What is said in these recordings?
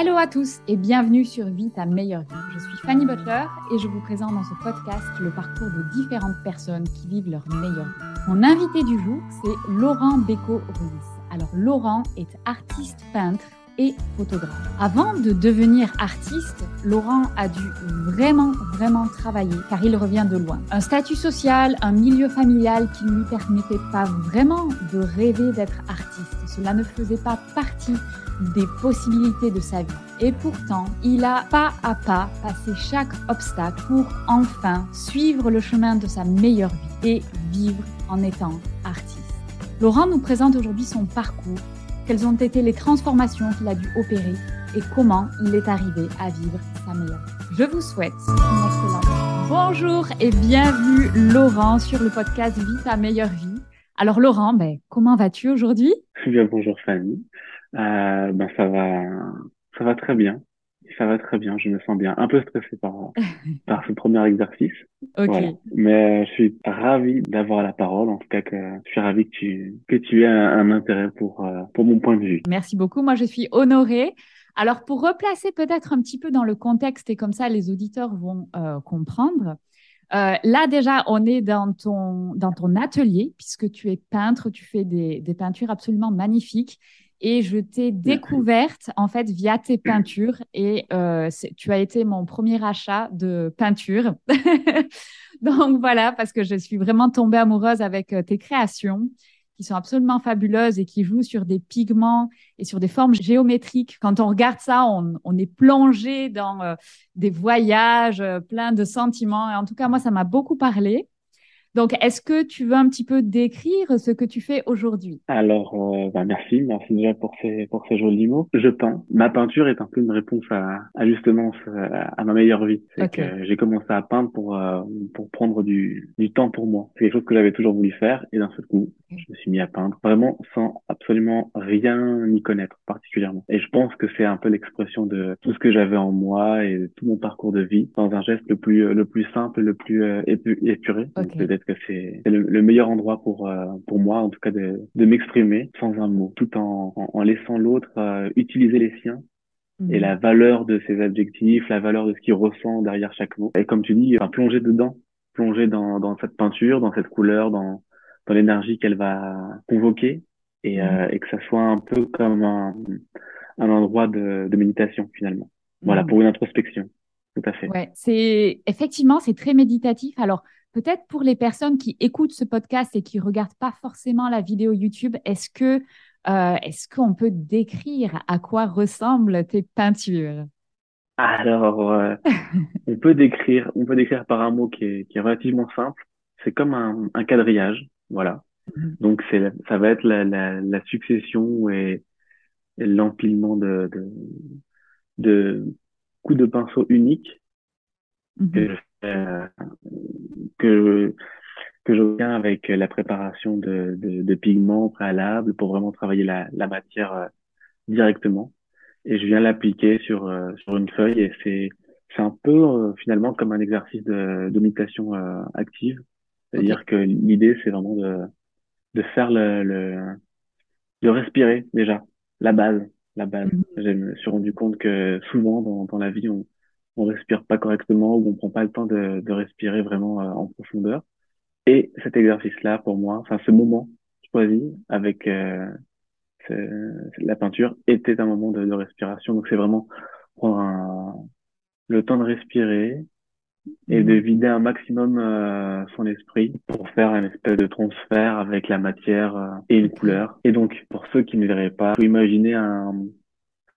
Hello à tous et bienvenue sur Vie ta meilleure vie. Je suis Fanny Butler et je vous présente dans ce podcast le parcours de différentes personnes qui vivent leur meilleure vie. Mon invité du jour, c'est Laurent Beco-Ruiz. Alors Laurent est artiste peintre et photographe. Avant de devenir artiste, Laurent a dû vraiment, vraiment travailler car il revient de loin. Un statut social, un milieu familial qui ne lui permettait pas vraiment de rêver d'être artiste. Cela ne faisait pas partie des possibilités de sa vie. Et pourtant, il a pas à pas passé chaque obstacle pour enfin suivre le chemin de sa meilleure vie et vivre en étant artiste. Laurent nous présente aujourd'hui son parcours, quelles ont été les transformations qu'il a dû opérer et comment il est arrivé à vivre sa meilleure vie. Je vous souhaite une excellente Bonjour et bienvenue Laurent sur le podcast Vie ta meilleure vie. Alors Laurent, ben, comment vas-tu aujourd'hui? Bien, bonjour Fanny. Euh, ben ça va, ça va très bien. Ça va très bien, je me sens bien. Un peu stressé par, par ce premier exercice. Ok. Mais je suis ravi d'avoir la parole. En tout cas, que je suis ravi que tu, que tu aies un, intérêt pour, euh, pour mon point de vue. Merci beaucoup. Moi, je suis honorée. Alors, pour replacer peut-être un petit peu dans le contexte et comme ça, les auditeurs vont euh, comprendre. Euh, là, déjà, on est dans ton, dans ton atelier, puisque tu es peintre, tu fais des, des peintures absolument magnifiques et je t'ai découverte en fait via tes peintures et euh, tu as été mon premier achat de peinture. Donc voilà, parce que je suis vraiment tombée amoureuse avec euh, tes créations qui sont absolument fabuleuses et qui jouent sur des pigments et sur des formes géométriques. Quand on regarde ça, on, est plongé dans euh, des voyages pleins de sentiments. Et en tout cas, moi, ça m'a beaucoup parlé. Donc, est-ce que tu veux un petit peu décrire ce que tu fais aujourd'hui? Alors, euh, bah merci, merci déjà pour ces pour ces jolis mots. Je peins. Ma peinture est un peu une réponse à, à justement à ma meilleure vie. C'est que j'ai commencé à peindre pour euh, pour prendre du du temps pour moi. C'est quelque chose que j'avais toujours voulu faire et d'un seul coup, je me suis mis à peindre vraiment sans absolument rien y connaître particulièrement. Et je pense que c'est un peu l'expression de tout ce que j'avais en moi et tout mon parcours de vie dans un geste le plus le plus simple, le plus euh, épuré. Peut-être que c'est le, meilleur endroit pour euh, pour moi, en tout cas, de, de m'exprimer sans un mot, tout en, en, laissant l'autre euh, utiliser les siens et mhm. la valeur de ses adjectifs, la valeur de ce qu'il ressent derrière chaque mot. Et comme tu dis, plonger dedans, plonger dans, dans cette peinture, dans cette couleur, dans, dans l'énergie qu'elle va convoquer et, euh, mhm. et que ça soit un peu comme un, un endroit de, de méditation finalement. Voilà, mhm. pour une introspection. Tout à fait. Ouais, c'est effectivement c'est très méditatif. Alors Peut-être pour les personnes qui écoutent ce podcast et qui regardent pas forcément la vidéo YouTube, est-ce que euh, est-ce qu'on peut décrire à quoi ressemblent tes peintures? Alors, euh, on peut décrire, on peut décrire par un mot qui est, qui est relativement simple. C'est comme un, un, quadrillage, voilà. Mhm. Donc c'est, ça va être la, la, la succession et, l'empilement de, de, de coups de pinceau uniques. Euh, que que j'obtiens avec la préparation de, de, de, pigments préalables pour vraiment travailler la, la matière euh, directement. Et je viens l'appliquer sur, euh, sur une feuille et c'est, c'est un peu finalement comme un exercice de, de méditation active. C'est-à-dire que l'idée, c'est vraiment de, de faire le, le, de respirer déjà, la base, la base. Mm-hmm. Je me suis rendu compte que souvent dans, dans la vie, on, on respire pas correctement ou on prend pas le temps de, de respirer vraiment euh, en profondeur. Et cet exercice-là, pour moi, enfin ce moment choisi avec euh, la peinture était un moment de, de respiration. Donc c'est vraiment prendre un, le temps de respirer et de mhm. vider un maximum euh, son esprit pour faire un espèce de transfert avec la matière et une couleur. Et donc, pour ceux qui ne verraient pas, vous imaginez un,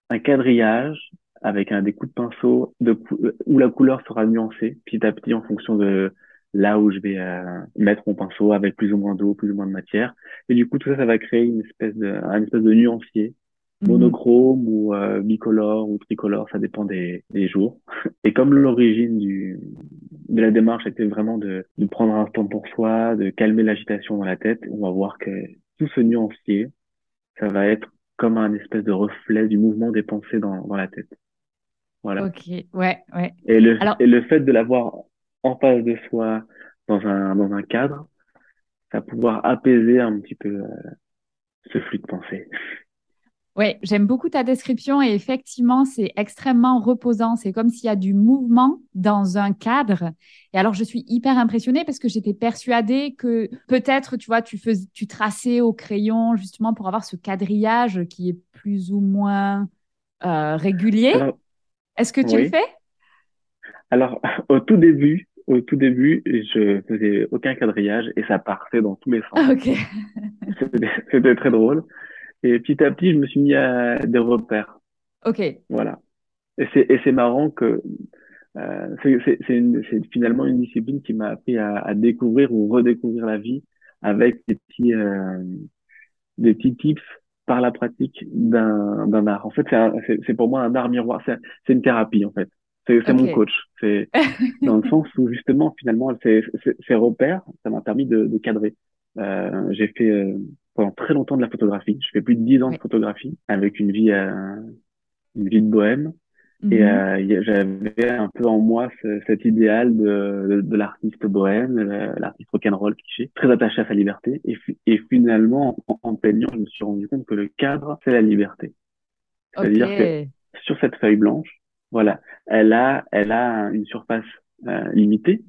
un quadrillage avec un des coups de pinceau de où la couleur sera nuancée petit à petit en fonction de là où je vais euh, mettre mon pinceau avec plus ou moins d'eau, plus ou moins de matière. Et du coup, tout ça, ça va créer une espèce de, un espèce de nuancier Mhm. monochrome ou euh, bicolore ou tricolore, ça dépend des, des jours. Et comme l'origine du de la démarche était vraiment de, de prendre un temps pour soi, de calmer l'agitation dans la tête, on va voir que tout ce nuancier, ça va être comme un espèce de reflet du mouvement des pensées dans, dans la tête. Voilà. Ok, ouais, ouais. Et le, et le fait de l'avoir en face de soi dans un, dans un cadre, ça va pouvoir apaiser un petit peu euh, ce flux de pensée. Oui, j'aime beaucoup ta description et effectivement, c'est extrêmement reposant. C'est comme s'il y a du mouvement dans un cadre. Et alors, je suis hyper impressionnée parce que j'étais persuadée que peut-être, tu vois, tu, fais, tu traçais au crayon justement pour avoir ce quadrillage qui est plus ou moins euh, régulier. Est-ce que tu le fais? Alors, au tout début, au tout début, je faisais aucun quadrillage et ça partait dans tous les sens. Ok. C'était très drôle. Et petit à petit, je me suis mis à des repères. Ok. Voilà. Et c'est, et c'est marrant que euh, c'est, finalement une discipline qui m'a appris à, à, découvrir ou redécouvrir la vie avec des petits, euh, des petits tips par la pratique d'un, d'un art. En fait, c'est, c'est, pour moi un art miroir. C'est, c'est une thérapie, en fait. C'est, c'est mon coach. C'est dans le sens où justement, finalement, ces, ces repères, ça m'a permis de, de cadrer. Euh, j'ai fait euh, pendant très longtemps de la photographie. Je fais plus de dix ans de photographie avec une vie, euh, une vie de bohème. Et mhm. euh, j'avais un peu en moi ce, cet idéal de, de, l'artiste bohème, l'artiste rock'n'roll cliché, très attaché à sa liberté. Et, et finalement, en, en, peignant, je me suis rendu compte que le cadre, c'est la liberté. C'est-à-dire que sur cette feuille blanche, voilà, elle a, elle a une surface euh, limitée,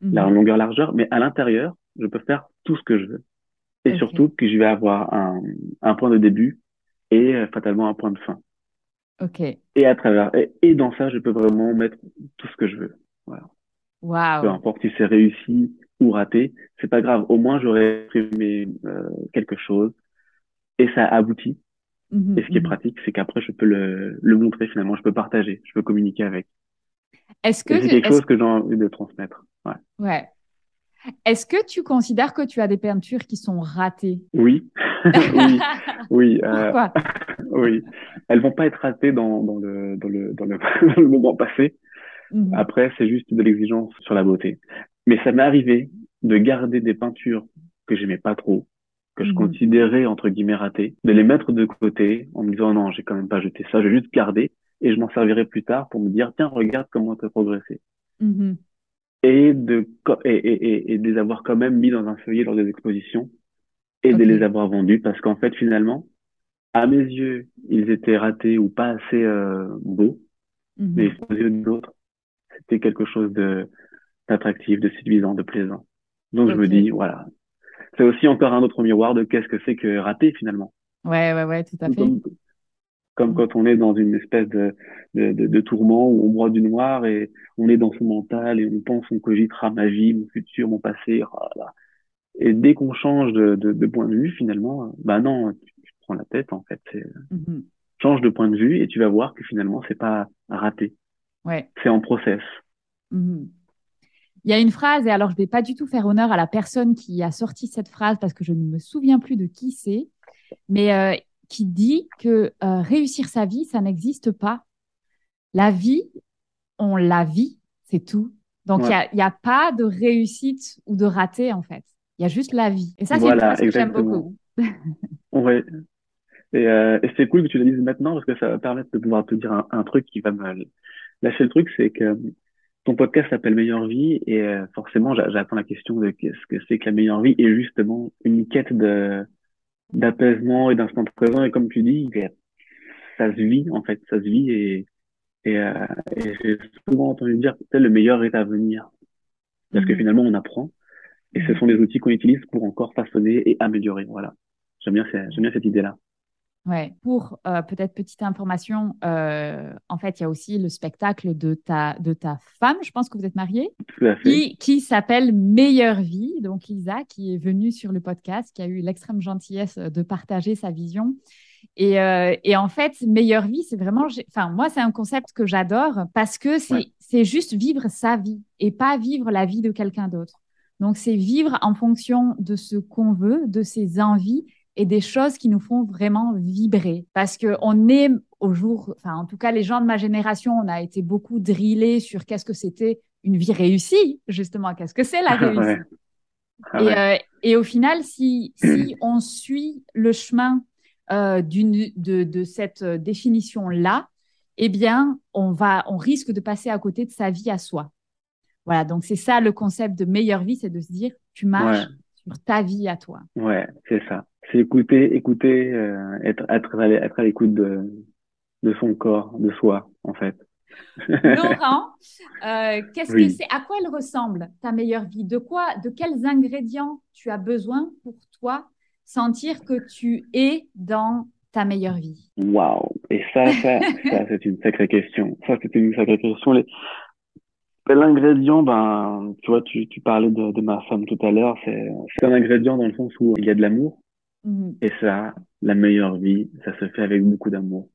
la mhm. longueur largeur, mais à l'intérieur, je peux faire tout ce que je veux et surtout que je vais avoir un, un point de début et euh, fatalement un point de fin. Ok. Et à travers et, dans ça, je peux vraiment mettre tout ce que je veux. Voilà. Wow. Peu importe si c'est réussi ou raté, c'est pas grave. Au moins, j'aurais exprimé euh, quelque chose et ça aboutit. Mm-hmm, et ce qui est mm-hmm. pratique, c'est qu'après, je peux le, le montrer finalement, je peux partager, je peux communiquer avec. Est-ce que c'est quelque chose que j'ai envie de transmettre. Ouais. Ouais. Est-ce que tu considères que tu as des peintures qui sont ratées? Oui, oui, oui. Euh, Pourquoi? oui, elles vont pas être ratées dans, dans, le, dans, le, dans, le, moment passé. Mhm. Après, c'est juste de l'exigence sur la beauté. Mais ça m'est arrivé de garder des peintures que j'aimais pas trop, que je mhm. considérais entre guillemets ratées, de les mettre de côté en me disant non, j'ai quand même pas jeté ça, je vais juste garder et je m'en servirai plus tard pour me dire tiens, regarde comment tu as progressé. Mhm et de, et, et, et, de les avoir quand même mis dans un feuillet lors des expositions et de les avoir vendus parce qu'en fait, finalement, à mes yeux, ils étaient ratés ou pas assez euh, beaux, mhm. mais aux yeux d'autres, c'était quelque chose de d'attractif, de séduisant, de plaisant. Donc je me dis, voilà, c'est aussi encore un autre miroir de qu'est-ce que c'est que rater finalement. Ouais, ouais, ouais, tout à fait comme mm. quand on est dans une espèce de, de, de, de, tourment où on broie du noir et on est dans son mental et on pense, on cogitera ma vie, mon futur, mon passé. Voilà. Et dès qu'on change de, de, de, point de vue, finalement, bah non, tu, prends la tête en fait. Mm-hmm. Change de point de vue et tu vas voir que finalement c'est pas raté. Ouais. C'est en process. Mm-hmm. Il y a une phrase, et alors je vais pas du tout faire honneur à la personne qui a sorti cette phrase parce que je ne me souviens plus de qui c'est, mais euh, qui dit que euh, réussir sa vie, ça n'existe pas. La vie, on la vit, c'est tout. Donc, il n'y a, pas de réussite ou de raté, en fait. Il y a juste la vie. Et ça, c'est une que j'aime beaucoup. oui. Euh, et, c'est cool que tu le dises maintenant parce que ça va permettre de pouvoir te dire un, truc qui va me lâcher le truc, c'est que ton podcast s'appelle Meilleure Vie et euh, forcément, j'attends la question de qu'est-ce que c'est que la meilleure vie et justement une quête de d'apaisement et d'instant présent. Et comme tu dis, ça se vit, en fait, ça se vit et, Et, euh, et j'ai souvent entendu dire que le meilleur est à venir. Parce que Mhm. finalement, on apprend. Et ce Mhm. sont des outils qu'on utilise pour encore façonner et améliorer. Voilà. J'aime bien, j'aime bien cette idée-là. Ouais. Pour euh, peut-être petite information, euh, en fait, il y a aussi le spectacle de ta, de ta femme, je pense que vous êtes mariés, Tout à fait. qui, qui s'appelle Meilleure Vie. Donc, Lisa, qui est venue sur le podcast, qui a eu l'extrême gentillesse de partager sa vision. Et, euh, et en fait, Meilleure Vie, c'est vraiment, enfin, moi, c'est un concept que j'adore parce que c'est Ouais. c'est juste vivre sa vie et pas vivre la vie de quelqu'un d'autre. Donc, c'est vivre en fonction de ce qu'on veut, de ses envies et des choses qui nous font vraiment vibrer. Parce que on est au jour, enfin, en tout cas, les gens de ma génération, on a été beaucoup drillés sur qu'est-ce que c'était une vie réussie, justement, qu'est-ce que c'est la Ouais. réussite? Ah Et, ouais. euh, et au final, si, si on suit le chemin euh, de, de cette euh, définition-là, eh bien, on, va, on risque de passer à côté de sa vie à soi. Voilà, donc c'est ça le concept de meilleure vie, c'est de se dire, tu marches Ouais. sur ta vie à toi. Ouais, c'est ça. C'est écouter, écouter, euh, être, être être à l'écoute de, de son corps, de soi, en fait. Laurent, euh, qu'est-ce que c'est À quoi elle ressemble ta meilleure vie? De quoi, de quels ingrédients tu as besoin pour toi sentir que tu es dans ta meilleure vie? Waouh. Et ça, ça, ça, c'est une sacrée question. Ça, c'est une sacrée question. Les... ben, L'ingrédient, ben, tu vois, tu, tu parlais de, de ma femme tout à l'heure, c'est, c'est un ingrédient dans le sens où il y a de l'amour. Mhm. Et ça, la meilleure vie, ça se fait avec beaucoup d'amour.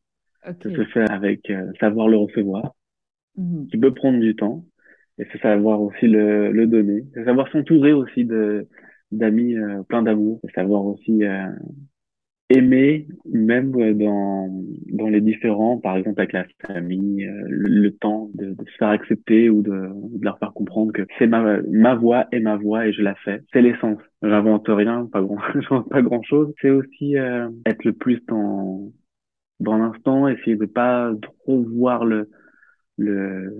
Ça se fait avec euh, savoir le recevoir, Mhm. qui peut prendre du temps. Et c'est savoir aussi le, le donner. C'est savoir s'entourer aussi de, d'amis euh, pleins d'amour. C'est savoir aussi euh, aimer, même dans, dans les différents, par exemple avec la famille, euh, le, le temps de, de se faire accepter ou de, de leur faire comprendre que c'est ma, ma voix et ma voix et je la fais. C'est l'essence. J'invente rien, pas grand, j'invente pas grand chose. C'est aussi euh, être le plus dans, dans l'instant, essayer de pas trop voir le, le,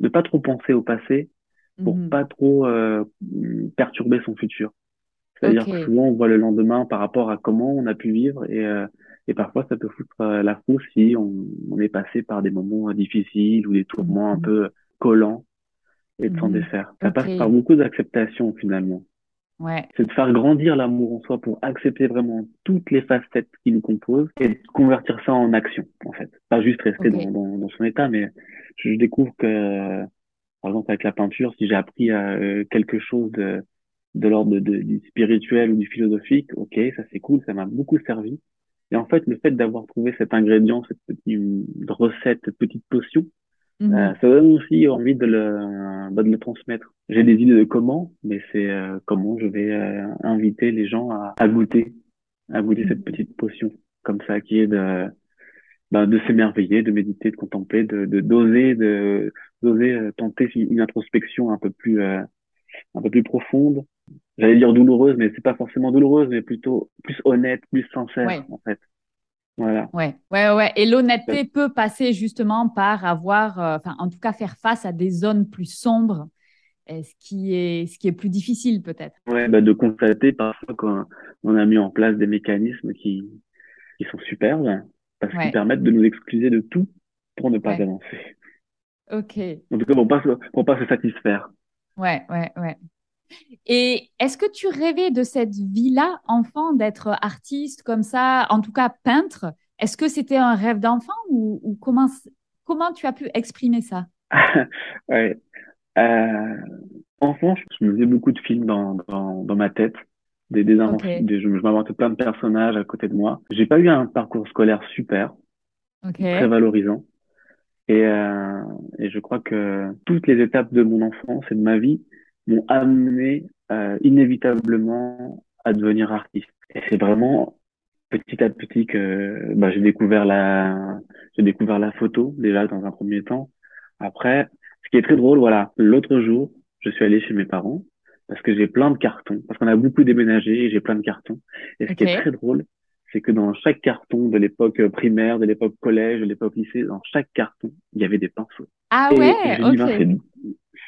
de pas trop penser au passé pour Mhm. pas trop euh, perturber son futur. C'est-à-dire que souvent on voit le lendemain par rapport à comment on a pu vivre et, euh, et parfois ça peut foutre euh, la frousse si on, on est passé par des moments euh, difficiles ou des tourments un Mhm. peu collants et de s'en Mhm. défaire. Ça passe par beaucoup d'acceptation finalement. Ouais. C'est de faire grandir l'amour en soi pour accepter vraiment toutes les facettes qui nous composent et de convertir ça en action en fait. Pas juste rester dans, dans, dans son état, mais je découvre que par exemple avec la peinture, si j'ai appris euh, quelque chose de de l'ordre de, de- du spirituel ou du philosophique, ok, ça c'est cool, ça m'a beaucoup servi. Et en fait, le fait d'avoir trouvé cet ingrédient, cette petite recette, cette petite potion, Mhm. euh, ça donne aussi envie de le, bah, de le transmettre. J'ai des idées de comment, mais c'est euh, comment je vais euh, inviter les gens à, à goûter, à goûter cette Mhm. petite potion, comme ça, qui est de, bah, de s'émerveiller, de méditer, de contempler, de de- d'oser, de d'oser euh, tenter une introspection un peu plus euh, un peu plus profonde. J'allais dire douloureuse, mais c'est pas forcément douloureuse, mais plutôt plus honnête, plus sincère, Ouais. en fait. Voilà. Ouais, ouais, ouais. Et l'honnêteté peut passer justement par avoir, euh, enfin, en tout cas, faire face à des zones plus sombres, et ce qui est, ce qui est plus difficile peut-être. Ouais, bah, de constater parfois qu'on on a mis en place des mécanismes qui, qui sont superbes, parce Ouais. qu'ils permettent de nous excuser de tout pour ne pas Ouais. avancer. Ok. En tout cas, pour pas, pour pas se satisfaire. Ouais, ouais, ouais. Et est-ce que tu rêvais de cette vie-là, enfant, d'être artiste comme ça, en tout cas peintre? Est-ce que c'était un rêve d'enfant ou, ou comment, comment tu as pu exprimer ça? Ouais. Euh, enfant, je me faisais beaucoup de films dans, dans, dans ma tête. Des, des, invent- Ok. des- je, je m'inventais plein de personnages à côté de moi. J'ai pas eu un parcours scolaire super, très valorisant. Et, euh, et je crois que toutes les étapes de mon enfance et de ma vie m'ont amené euh, inévitablement à devenir artiste. Et c'est vraiment petit à petit que bah, j'ai découvert la j'ai découvert la photo déjà dans un premier temps. Après, ce qui est très drôle, voilà, l'autre jour, je suis allé chez mes parents parce que j'ai plein de cartons, parce qu'on a beaucoup déménagé et j'ai plein de cartons. Et ce qui est très drôle, c'est que dans chaque carton de l'époque primaire, de l'époque collège, de l'époque lycée, dans chaque carton, il y avait des pinceaux. Ah Et ouais, ok.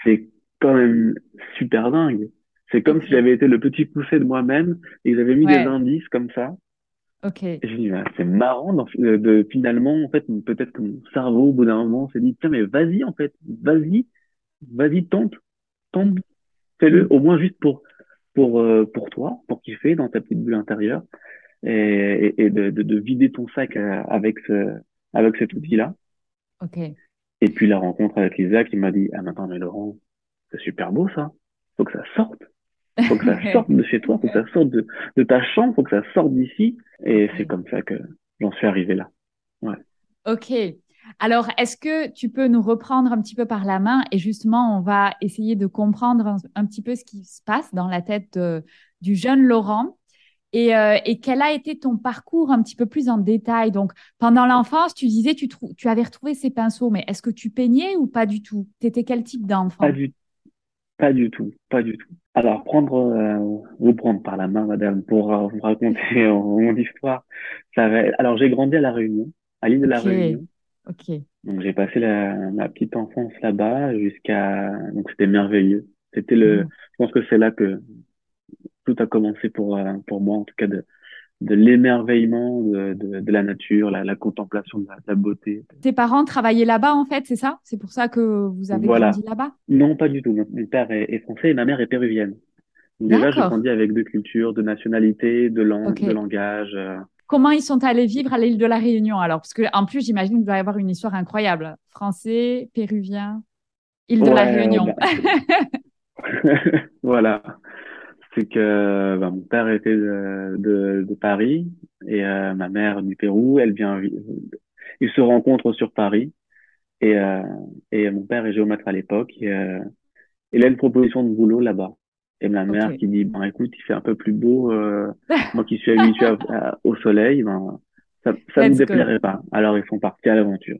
c'est quand même super dingue. C'est comme si j'avais été le petit poussé de moi-même et ils avaient mis Ouais. des indices comme ça Ok. Et je dis, bah, c'est marrant, de, de, finalement, en fait, peut-être que mon cerveau, au bout d'un moment, s'est dit, tiens, mais vas-y, en fait, vas-y, vas-y, tente, tente, fais-le, au moins juste pour, pour, euh, pour toi, pour kiffer dans ta petite bulle intérieure, et, et, de, de, de, vider ton sac euh, avec ce, avec cet outil-là. Ok. Et puis la rencontre avec Lisa qui m'a dit, ah, attends, mais Laurent, c'est super beau, ça. Faut que ça sorte. Faut que ça sorte de chez toi, faut que ça sorte de, de ta chambre, faut que ça sorte d'ici. Et c'est comme ça que j'en suis arrivé là. Ouais. Ok. Alors, est-ce que tu peux nous reprendre un petit peu par la main et justement, on va essayer de comprendre un, petit peu ce qui se passe dans la tête du jeune Laurent et, euh, et, quel a été ton parcours un petit peu plus en détail? Donc, pendant l'enfance, tu disais tu, tu avais retrouvé ces pinceaux, mais est-ce que tu peignais ou pas du tout? Tu étais quel type d'enfant? Pas du, pas du tout, pas du tout. Alors, prendre, euh, vous prendre par la main, madame, pour euh, vous raconter mon histoire. Ça va... Alors, j'ai grandi à La Réunion, à l'île de La Réunion. Ok. Donc, j'ai passé la, ma petite enfance là-bas jusqu'à. Donc, c'était merveilleux. C'était le. Mmh. Je pense que c'est là que tout a commencé pour, euh, pour moi, en tout cas, de, de l'émerveillement de, de, de, la nature, la, la contemplation de la, beauté. Tes parents travaillaient là-bas, en fait, c'est ça? C'est pour ça que vous avez grandi là-bas? Non, pas du tout. Mon, père est, français et ma mère est péruvienne. déjà, j'ai grandi avec deux cultures, deux nationalités, deux langues, deux langages. Euh. Comment ils sont allés vivre à l'île de la Réunion alors? Parce que en plus, j'imagine qu'il doit y avoir une histoire incroyable. Français, péruvien, île de la Réunion. Bah, voilà c'est que bah, mon père était de, de, de Paris et euh, ma mère du Pérou. Elle vient, ils se rencontrent sur Paris et, euh, et mon père est géomètre à l'époque. Et, euh, il a une proposition de boulot là-bas. Et ma mère qui dit, ben écoute, il fait un peu plus beau. Euh, moi qui suis habitué au soleil, ben ça, ça ne me déplairait pas. Alors ils sont partis à l'aventure.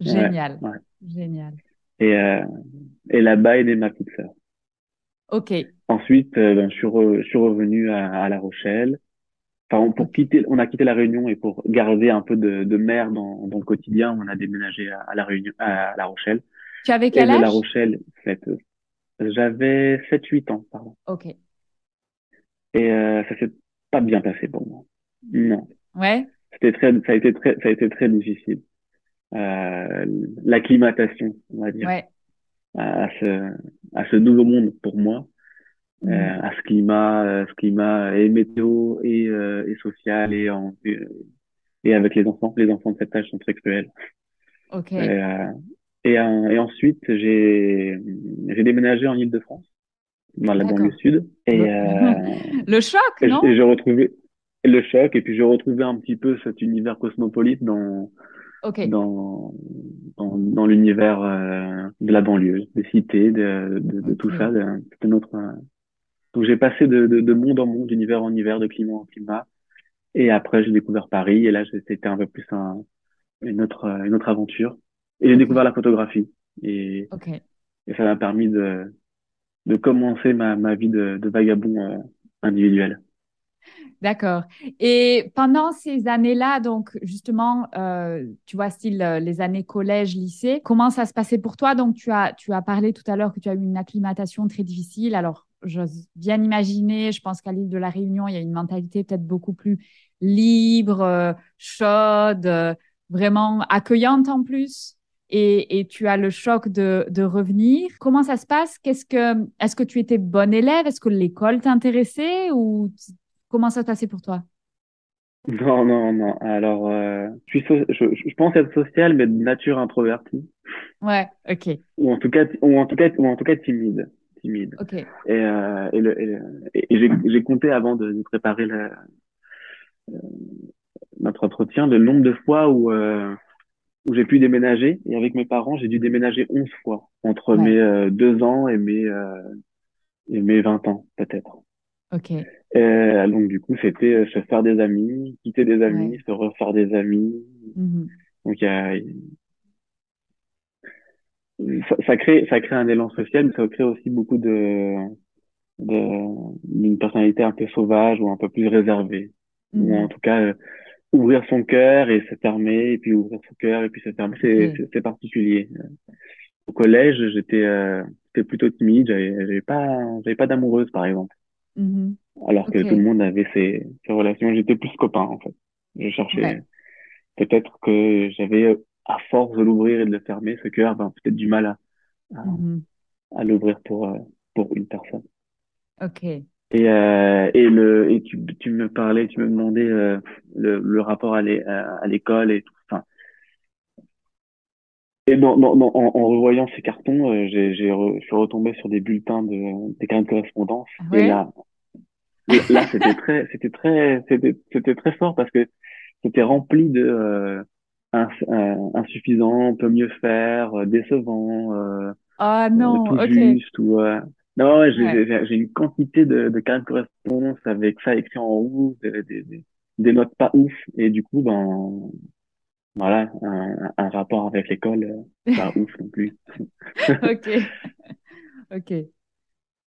Génial, génial. Et, euh, et là-bas est née ma petite sœur. Ok. Ensuite, euh, ben, je, suis je suis revenu à, à, La Rochelle. Enfin, pour quitter, on a quitté La Réunion et pour garder un peu de, de mer dans, dans le quotidien, on a déménagé à, La Réunion, à La Rochelle. Tu avais quel âge de La Rochelle, j'avais 7-8 ans, pardon. Ok. Et euh, ça s'est pas bien passé pour moi. Non. Ouais. C'était très, ça a été très, ça a été très difficile. Euh, l'acclimatation, on va dire. Ouais à ce, à ce nouveau monde pour moi, mmh. euh, à ce climat, euh, ce climat et météo et, euh, et social et, en, et avec les enfants. Les enfants de cet âge sont très cruels. Ok. Euh, et, et, ensuite, j'ai j'ai déménagé en Île-de-France, dans la banlieue sud. Et, le choc, non? Et j'ai retrouvé le choc, et puis j'ai retrouvé un petit peu cet univers cosmopolite dans dans, dans, dans l'univers euh, de la banlieue, des cités, de, de, de tout ça. C'était notre. Euh, donc j'ai passé de, de, de, monde en monde, d'univers en univers, de climat en climat. Et après, j'ai découvert Paris. Et là, c'était un peu plus un, une, autre, une autre aventure. Et j'ai découvert la photographie. Et, et ça m'a permis de, de commencer ma, ma vie de, de vagabond euh, individuel. D'accord. Et pendant ces années-là, donc justement, euh, tu vois, style euh, les années collège, lycée, comment ça se passait pour toi? Donc, tu as, tu as parlé tout à l'heure que tu as eu une acclimatation très difficile. Alors, j'ose bien imaginer, je pense qu'à l'île de la Réunion, il y a une mentalité peut-être beaucoup plus libre, euh, chaude, vraiment accueillante en plus. Et, et, tu as le choc de, de revenir. Comment ça se passe? Qu'est-ce que, Est-ce que tu étais bonne élève? Est-ce que l'école t'intéressait ou Comment ça s'est passé pour toi? Non, non, non. Alors, euh, je, suis je, je, pense être social, mais de nature introvertie. Ouais, ok. Ou en tout cas, ou en tout cas, ou en tout cas timide, timide. Ok. Et, euh, et, le, et, et j'ai compté avant de, de préparer le, euh, notre entretien le nombre de fois où euh, où j'ai pu déménager. Et avec mes parents, j'ai dû déménager 11 fois entre mes euh, deux ans et mes euh, et mes 20 ans peut-être. Ok. Euh, donc du coup, c'était euh, se faire des amis, quitter des amis, se refaire des amis. Mm-hmm. Donc il y a ça, ça, crée ça crée un élan social, mais ça crée aussi beaucoup de d'une personnalité un peu sauvage ou un peu plus réservée. Ou mm-hmm. en tout cas euh, ouvrir son cœur et se fermer et puis ouvrir son cœur et puis se fermer, c'est c'est particulier. Au collège, j'étais euh, plutôt timide, j'avais pas j'avais pas d'amoureuse par exemple. Mm-hmm. Alors que tout le monde avait ses, ses relations. J'étais plus copain, en fait. Je cherchais. Peut-être que j'avais, à force de l'ouvrir et de le fermer, ce cœur, ben, peut-être du mal à, à, mm-hmm. à l'ouvrir pour, euh, pour une personne. Ok. Et, euh, et, le, et tu, tu me parlais, tu me demandais euh, le, le rapport à l'école et tout. Et dans, dans, en, en, revoyant ces cartons, euh, j'ai, j'ai je suis retombé sur des bulletins de, des carnets de correspondance. Et là, là, c'était très, c'était très, c'était, c'était très fort parce que c'était rempli de euh, insuffisant, peut mieux faire, euh, décevant. Euh, ah non, tout ok. Juste, ou, non, j'ai une quantité de, de cartes de correspondance avec ça écrit en rouge, des, des, des, notes pas ouf, et du coup, ben, voilà, un, un rapport avec l'école, euh, pas ouf non plus. ok, ok.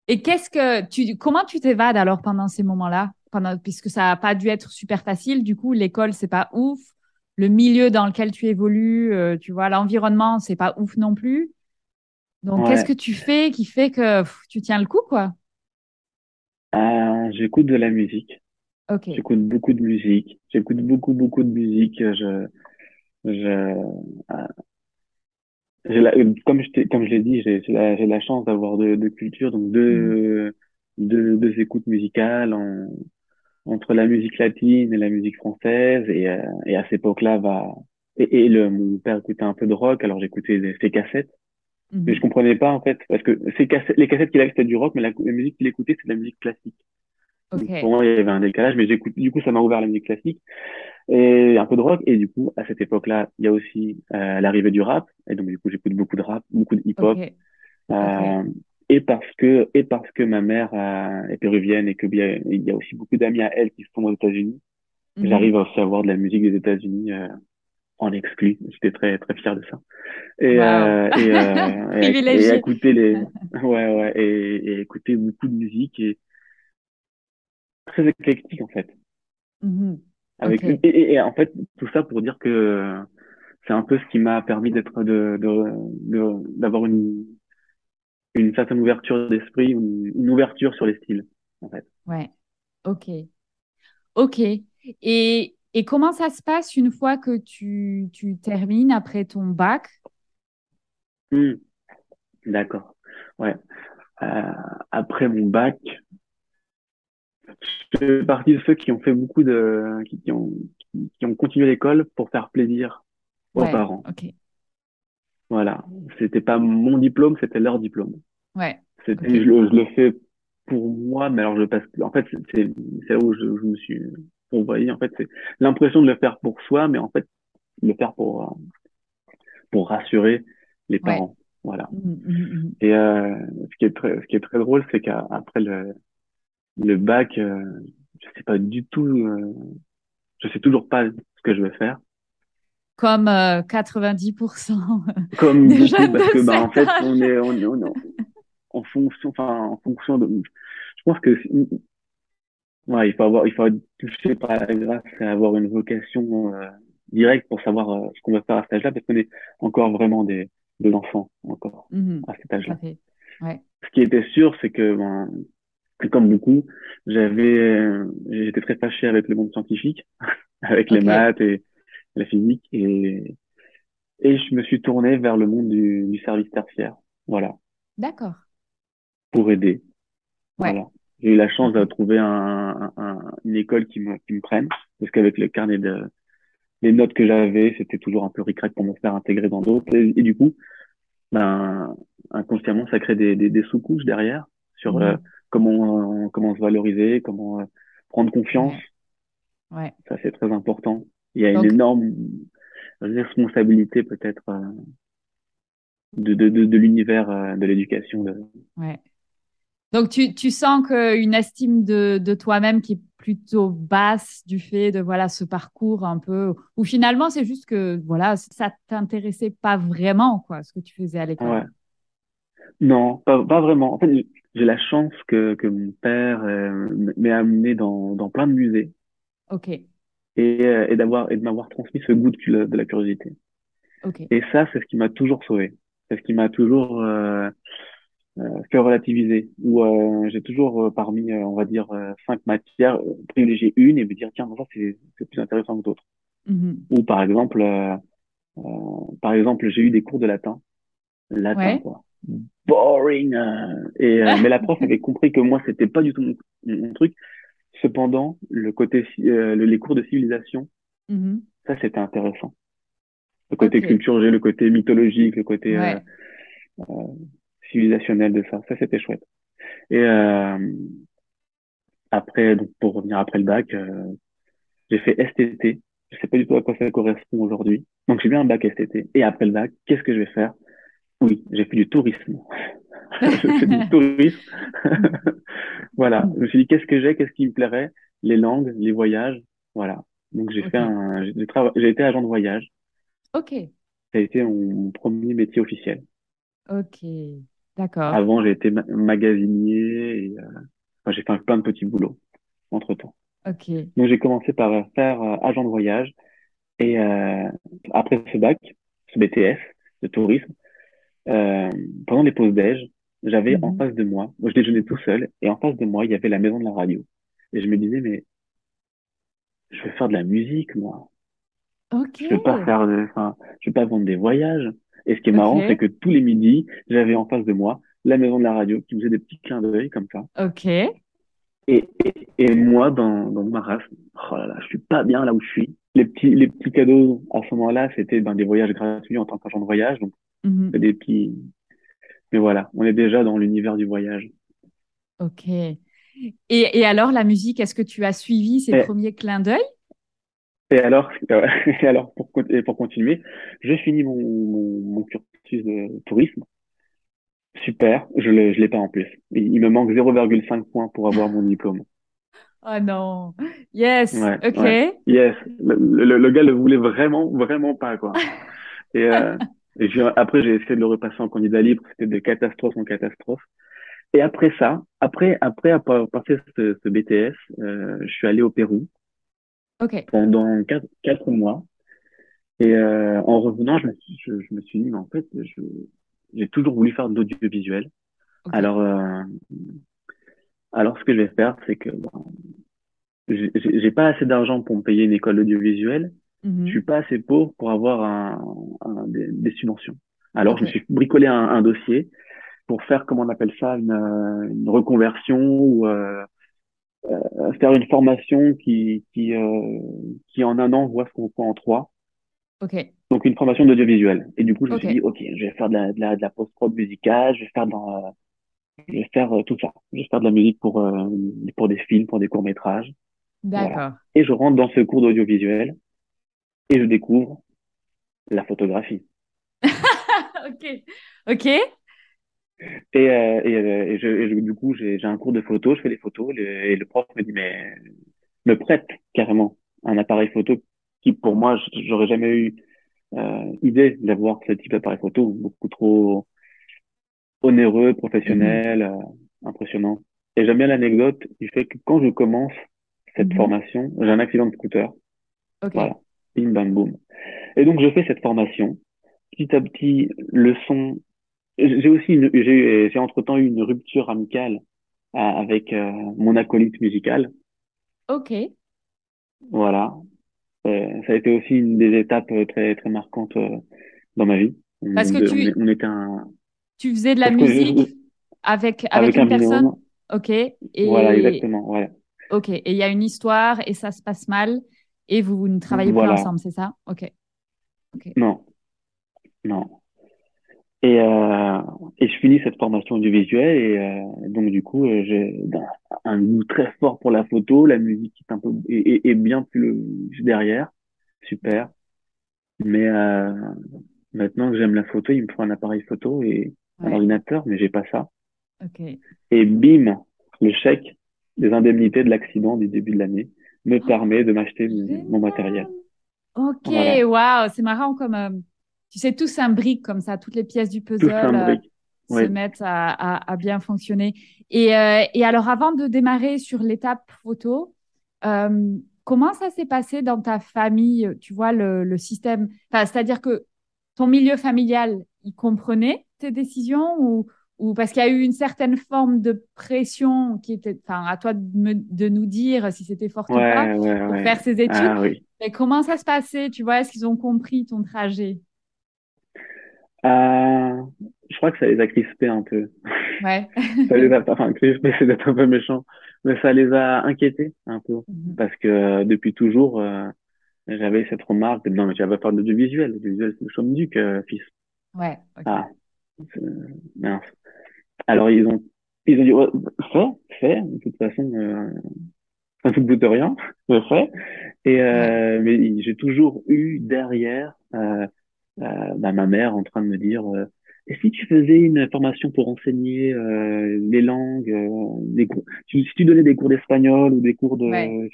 Et qu'est-ce que tu, comment tu t'évades alors pendant ces moments-là, pendant, puisque ça n'a pas dû être super facile. Du coup, l'école c'est pas ouf, le milieu dans lequel tu évolues, euh, tu vois, l'environnement c'est pas ouf non plus. Donc, qu'est-ce que tu fais qui fait que tu tiens le coup, quoi? Euh, J'écoute de la musique. Ok. J'écoute beaucoup de musique. J'écoute beaucoup, beaucoup de musique. Je, je, euh, la, comme je comme je l'ai dit, j'ai la, la, chance d'avoir deux de culture, donc deux, mmh. deux, deux, écoutes musicales en, entre la musique latine et la musique française. Et, euh, et à cette époque-là, va et, et le, mon père écoutait un peu de rock, alors j'écoutais ses cassettes. Mais mhm. je comprenais pas, en fait, parce que ces cassettes, les cassettes qu'il avait, c'était du rock, mais la, musique qu'il écoutait, c'est de la musique classique. pour moi, il y avait un décalage, mais j'écoute, du coup, ça m'a ouvert la musique classique et un peu de rock. Et du coup, à cette époque-là, il y a aussi euh, l'arrivée du rap. Et donc, du coup, j'écoute beaucoup de rap, beaucoup de hip-hop. Euh, et parce que, et parce que ma mère euh, est péruvienne et que bien, il y a aussi beaucoup d'amis à elle qui sont aux États-Unis. Mhm. J'arrive aussi à avoir de la musique des États-Unis euh, en exclu. J'étais très très fier de ça. Et, euh, et, euh, et, écouter les, ouais ouais, et, et, écouter beaucoup de musique et très éclectique en fait. Mm-hmm. Avec et, en fait tout ça pour dire que c'est un peu ce qui m'a permis d'être de d'avoir une une certaine ouverture d'esprit, une, une ouverture sur les styles en fait. Ouais. Ok. Ok. Et et comment ça se passe une fois que tu, tu termines après ton bac? Hmm. D'accord. Ouais. Euh, après mon bac, je fais partie de ceux qui ont fait beaucoup de, qui, ont, qui, ont continué l'école pour faire plaisir aux parents. Ok. Voilà. C'était pas mon diplôme, c'était leur diplôme. Ouais. C'était, je, je, le fais pour moi, mais alors je passe. En fait, c'est là où je, je me suis voyez, en fait, c'est l'impression de le faire pour soi, mais en fait, le faire pour, pour rassurer les parents. Voilà. Mmh, mmh, mmh, Et euh, ce qui est très, ce qui est très drôle, c'est qu'après le, le bac, euh, je sais pas du tout, euh, je sais toujours pas ce que je vais faire. Comme 90%. Euh, Comme des beaucoup, parce que bah, en fait, on est, on est, on est en fonction, enfin, en fonction de. Je pense que Ouais, il faut avoir, il faut être touché par la grâce et avoir une vocation euh, directe pour savoir euh, ce qu'on va faire à cet âge-là, parce qu'on est encore vraiment des, de l'enfant encore mmh à cet âge-là. Ouais. Ce qui était sûr, c'est que, ben, comme beaucoup, j'avais, euh, j'étais très fâché avec le monde scientifique, avec les maths et la physique, et et je me suis tourné vers le monde du, du service tertiaire. Voilà. D'accord. Pour aider. Ouais. Voilà. J'ai eu la chance de trouver un, un, une école qui me, qui me prenne, parce qu'avec le carnet de les notes que j'avais, c'était toujours un peu ricrac pour me faire intégrer dans d'autres. Et, du coup, ben, inconsciemment, ça crée des, des, des sous-couches derrière sur euh, comment, comment se valoriser, comment euh, prendre confiance. Ouais. Ça, c'est très important. Il y a une énorme responsabilité peut-être euh, de, de, de, de l'univers de l'éducation. De... Ouais. Donc, tu, tu sens qu'une estime de, de toi-même qui est plutôt basse du fait de voilà ce parcours un peu ou finalement c'est juste que voilà ça t'intéressait pas vraiment quoi ce que tu faisais à l'école? Ouais. Non, pas, pas vraiment. En fait, j'ai la chance que, que mon père euh, m'ait amené dans, dans plein de musées. Ok. Et, euh, et d'avoir et de m'avoir transmis ce goût de, de la curiosité. Ok. Et ça, c'est ce qui m'a toujours sauvé. C'est ce qui m'a toujours euh, fait relativiser, où j'ai toujours parmi, on va dire, cinq matières, privilégier une et me dire, tiens, ça c'est plus intéressant que d'autres. Mm-hmm. Ou par exemple, par exemple, j'ai eu des cours de latin, latin quoi, boring. et mais la prof avait compris que moi c'était pas du tout mon, truc. Cependant, le côté, les cours de civilisation, mm-hmm. ça c'était intéressant le côté culture G, le côté mythologique, le côté euh, euh, civilisationnel de ça. Ça, c'était chouette. Et euh, après, donc pour revenir après le bac, j'ai fait STT. Je sais pas du tout à quoi ça correspond aujourd'hui. Donc j'ai eu un bac STT. Et après le bac, qu'est-ce que je vais faire? Oui, j'ai fait du tourisme. je fais du tourisme. voilà. Je me suis dit qu'est-ce que j'ai, qu'est-ce qui me plairait? Les langues, les voyages. Voilà. Donc j'ai fait un, j'ai été agent de voyage. Ok. Ça a été mon premier métier officiel. Ok, d'accord. Avant, j'ai été magasinier et euh, j'ai fait plein de petits boulots entre temps. Ok. Donc j'ai commencé par faire euh, agent de voyage et euh, après ce bac, ce BTS de tourisme, pendant les pauses déj, j'avais en mhm. face de moi, moi je déjeunais tout seul et en face de moi il y avait la maison de la radio et je me disais mais je vais faire de la musique moi. Je vais pas faire, enfin, je vais pas vendre des voyages. Et ce qui est marrant, c'est que tous les midis, j'avais en face de moi la maison de la radio qui me faisait des petits clins d'œil comme ça. Ok. Et, et, et moi, dans, dans ma race, oh là là, je suis pas bien là où je suis. Les petits, les petits cadeaux à ce moment-là, c'était ben, des voyages gratuits en tant qu'agent de voyage. Donc, mhm. des petits. Mais voilà, on est déjà dans l'univers du voyage. Ok. Et, et alors, la musique, est-ce que tu as suivi ces premiers clins d'œil? Et alors, et alors pour, pour continuer, j'ai fini mon, mon, cursus de tourisme. Super, je ne l'ai pas en plus. Il, me manque 0,5 points pour avoir mon diplôme. Oh non, yes, ok. Yes, le, le, gars le voulait vraiment, vraiment pas, quoi. Et, euh, et après, j'ai essayé de le repasser en candidat libre, c'était de catastrophe en catastrophe. Et après ça, après, après avoir passé ce, ce BTS, euh, je suis allé au Pérou pendant quatre, quatre, mois. Et euh, en revenant, je me, suis, je, me suis dit, mais en fait, j'ai toujours voulu faire de l'audiovisuel. Alors, euh, alors, ce que je vais faire, c'est que bon, j'ai pas assez d'argent pour me payer une école audiovisuelle. Je suis pas assez pauvre pour avoir un, des, des, subventions. Alors, je me suis bricolé un, un, dossier pour faire, comment on appelle ça, une, une reconversion ou euh, euh, faire une formation qui, qui, euh, qui en un an voit ce qu'on voit en trois. Ok. Donc une formation d'audiovisuel. Et du coup, je me suis dit, ok, je vais faire de la, de la, de la post-prod musicale, je vais faire dans, euh, je vais faire tout ça. Je vais faire de la musique pour, pour des films, pour des courts-métrages. D'accord. Et je rentre dans ce cours d'audiovisuel et je découvre la photographie. ok. Ok. Et, euh, et, euh, et, je, et je, du coup, j'ai un cours de photo, je fais les photos, et le prof me dit, mais me prête carrément un appareil photo qui, pour moi, j'aurais jamais eu euh, idée d'avoir ce type d'appareil photo, beaucoup trop onéreux, professionnel, mm-hmm. euh, impressionnant. Et j'aime bien l'anecdote du fait que quand je commence cette mm-hmm. formation, j'ai un accident de scooter. Okay. Voilà, bim bam boum. Et donc je fais cette formation. Petit à petit, le son j'ai aussi j'ai entre temps eu une rupture amicale euh, avec euh, mon acolyte musical. Ok. Voilà. Euh, ça a été aussi une des étapes très très marquantes dans ma vie. Parce que tu on, était un. Tu faisais de la musique avec avec, une personne? Ok. Et... Voilà exactement. Ouais. Ok. Et il y a une histoire et ça se passe mal et vous ne travaillez pas ensemble, c'est ça? Ok. Ok. Non. Non. Et, euh, et je finis cette formation audiovisuelle et euh, donc du coup euh, j'ai un goût très fort pour la photo, la musique est un peu est, bien plus derrière, super. Mais euh, maintenant que j'aime la photo, il me faut un appareil photo et un ordinateur, mais j'ai pas ça. Okay. Et bim, le chèque des indemnités de l'accident du début de l'année me permet de m'acheter mon matériel. Ok, waouh, c'est marrant comme euh, tu sais, tout s'imbrique comme ça, toutes les pièces du puzzle euh, se mettent à, bien fonctionner. Et, euh, et, alors, avant de démarrer sur l'étape photo, comment ça s'est passé dans ta famille, tu vois, le, le système? C'est-à-dire que ton milieu familial, il comprenait tes décisions ou, ou parce qu'il y a eu une certaine forme de pression qui était, enfin, à toi de, nous dire si c'était fort ou pas pour faire ces études. Ah, oui. Mais comment ça se passait, tu vois? Est-ce qu'ils ont compris ton trajet? Euh, Je crois que ça les a crispés un peu. Ouais. ça les a, enfin, crispés, c'est d'être un peu méchant, mais ça les a inquiétés un peu mhm. parce que euh, depuis toujours, euh, j'avais cette remarque non mais tu vas pas faire d'audiovisuel, l'audiovisuel c'est le chaume duc, fils. Ouais. Ah, mince. Alors ils ont ils ont dit fais, fais, de toute façon euh, ça ne coûte rien, je fais. Et euh, mais j'ai toujours eu derrière euh, euh, bah, ma mère en train de me dire euh, et si tu faisais une formation pour enseigner euh, les langues, des cours, si tu donnais des cours d'espagnol ou des cours de, ouais.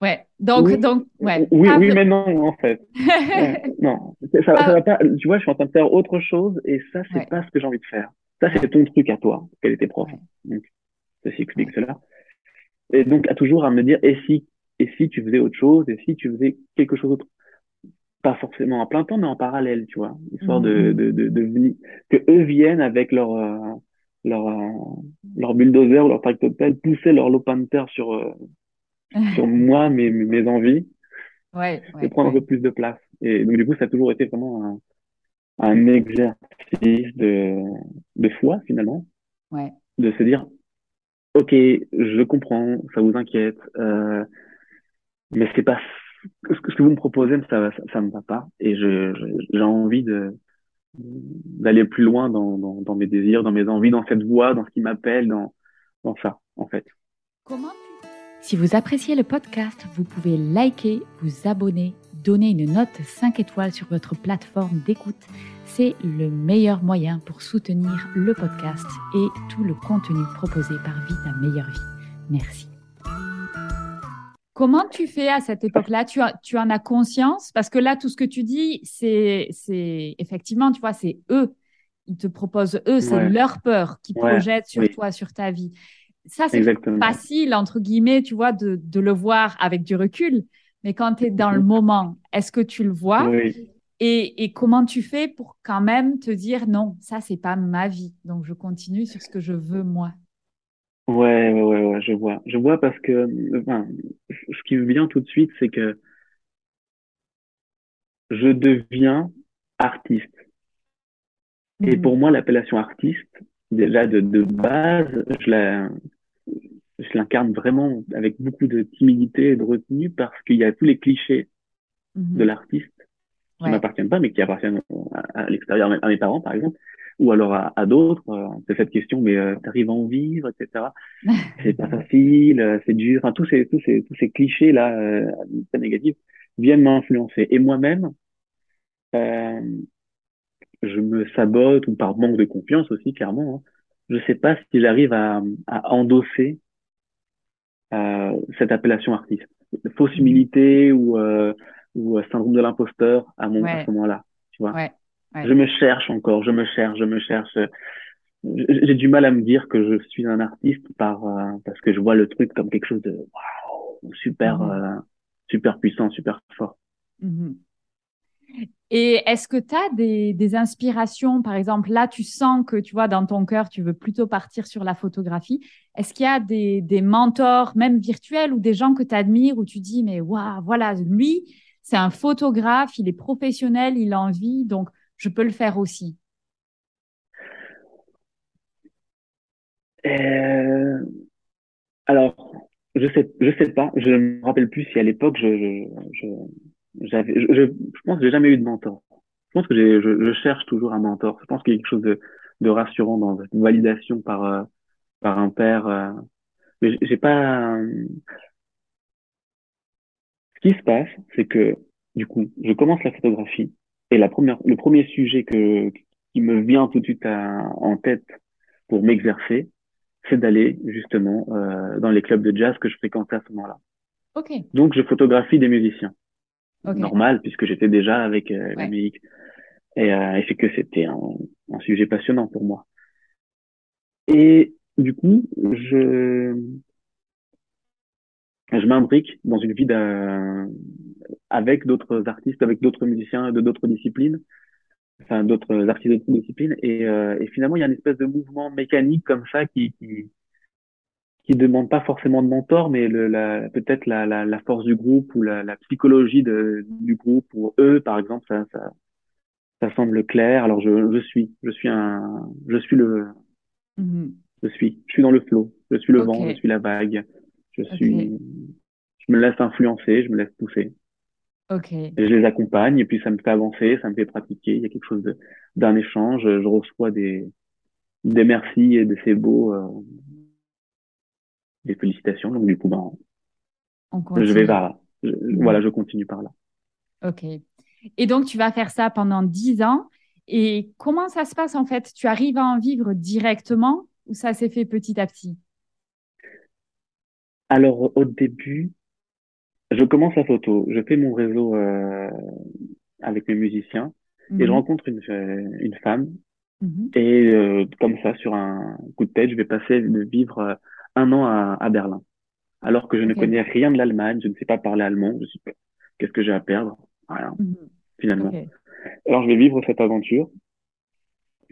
Ouais. Donc, oui, donc, ouais. Oui, oui, mais non, en fait. non, ça, ça, va pas. Tu vois, je suis en train de faire autre chose et ça, c'est pas ce que j'ai envie de faire. Ça, c'est ton truc à toi, qu'elle était prof. Donc, ceci explique cela. Et donc, à toujours à me dire, et si, et si tu faisais autre chose, et si tu faisais quelque chose d'autre, pas forcément en plein temps, mais en parallèle, tu vois, histoire de, mm-hmm. de, de, de, venir, que eux viennent avec leur, euh, leur, euh, leur bulldozer ou leur tractopelle, pousser leur Lopanter sur, euh, sur moi, mes, mes envies, ouais, et prendre un peu plus de place. Et donc, du coup, ça a toujours été vraiment un, un exercice de, de foi, finalement. Ouais. De se dire, OK, je comprends, ça vous inquiète, euh, mais c'est pas ce que vous me proposez, ça, ça, ça me va pas, et je, j'ai envie de d'aller plus loin dans, dans, dans, mes désirs, dans mes envies, dans cette voie, dans ce qui m'appelle, dans, dans ça, en fait. Comment si vous appréciez le podcast, vous pouvez liker, vous abonner, donner une note 5 étoiles sur votre plateforme d'écoute. C'est le meilleur moyen pour soutenir le podcast et tout le contenu proposé par Vie ta meilleure vie. Merci. Comment tu fais à cette époque-là? Tu, tu en as conscience? Parce que là, tout ce que tu dis, c'est effectivement, tu vois, c'est eux. Ils te proposent eux, c'est leur peur qui projette sur toi, sur ta vie ça, c'est facile, entre guillemets, tu vois, de, de, le voir avec du recul. Mais quand tu es dans le mhm. moment, est-ce que tu le vois? Et, et, comment tu fais pour quand même te dire non, ça, c'est pas ma vie. Donc, je continue sur ce que je veux moi. Ouais, ouais, ouais, ouais, je vois. Je vois parce que, enfin, ce qui me vient tout de suite, c'est que je deviens artiste. Et mhm. pour moi, l'appellation artiste, déjà de, de base, je la, je l'incarne vraiment avec beaucoup de timidité et de retenue parce qu'il y a tous les clichés mhm. de l'artiste qui ne m'appartiennent pas, mais qui appartiennent à, l'extérieur, à mes parents, par exemple, ou alors à, à d'autres. Euh, c'est cette question, mais euh, t'arrives à en vivre, etc. c'est pas facile, euh, c'est dur. Enfin, tous ces, tous ces, tous ces clichés là, euh, négatifs, viennent m'influencer. Et moi-même, euh, je me sabote ou par manque de confiance aussi, clairement. Hein, je sais pas si j'arrive à, à endosser cette appellation artiste. Fausse humilité ou, euh, ou euh, syndrome de l'imposteur à, mon, à ce moment-là. Tu vois. Ouais. Je me cherche encore, je me cherche, je me cherche. J'ai du mal à me dire que je suis un artiste par euh, parce que je vois le truc comme quelque chose de waouh, super mmh. euh, super puissant, super fort. Mmh. Et est-ce que tu as des, inspirations, par exemple, là, tu sens que, tu vois, dans ton cœur, tu veux plutôt partir sur la photographie. Est-ce qu'il y a des, mentors, même virtuels, ou des gens que tu admires, où tu dis, mais waouh, voilà, lui, c'est un photographe, il est professionnel, il a envie, donc je peux le faire aussi? Euh, alors, je sais, je sais pas, je ne me rappelle plus si à l'époque je, j'avais, je, je, pense que j'ai jamais eu de mentor. Je pense que je, je, cherche toujours un mentor. Je pense qu'il y a quelque chose de, de rassurant dans une validation par euh, par un père. Euh. Mais j'ai pas. Euh. Ce qui se passe, c'est que du coup, je commence la photographie et la première, le premier sujet que qui me vient tout de suite en tête pour m'exercer, c'est d'aller justement dans les clubs de jazz que je fréquentais à ce moment-là. Okay. Donc, je photographie des musiciens normal puisque j'étais déjà avec euh, la musique. Et, euh, et c'est que c'était un, un, sujet passionnant pour moi. Et du coup, je je m'imbrique dans une vie avec d'autres artistes, avec d'autres musiciens de d'autres disciplines, enfin d'autres artistes d'autres disciplines. Et, et finalement, il y a une espèce de mouvement mécanique comme ça qui, qui qui demande pas forcément de mentor, mais le, la, peut-être la, la, la, force du groupe ou la, la psychologie de, du groupe ou eux, par exemple, ça, ça, ça semble clair. Alors je, je suis, je suis un, je suis le, mm-hmm. je suis, je suis dans le flot, je suis le vent, je suis la vague, je suis, je me laisse influencer, je me laisse pousser. Ok. Et je les accompagne et puis ça me fait avancer, ça me fait pratiquer. Il y a quelque chose d'un échange. Je reçois des, des merci et des c'est beau, euh, des félicitations. Donc du coup, ben, je vais là. Mm-hmm. Voilà, je continue par là. Ok. Et donc, tu vas faire ça pendant 10 ans. Et comment ça se passe en fait? Tu arrives à en vivre directement ou ça s'est fait petit à petit? Alors, au début, je commence la photo. Je fais mon réseau euh, avec mes musiciens et je mhm. rencontre une, une femme. Mhm. Et euh, comme ça, sur un coup de tête, je vais passer de vivre euh, un an à, à Berlin. Alors que je ne connais rien de l'Allemagne, je ne sais pas parler allemand, je suis qu'est-ce que j'ai à perdre Rien. Mhm finalement. Alors je vais vivre cette aventure.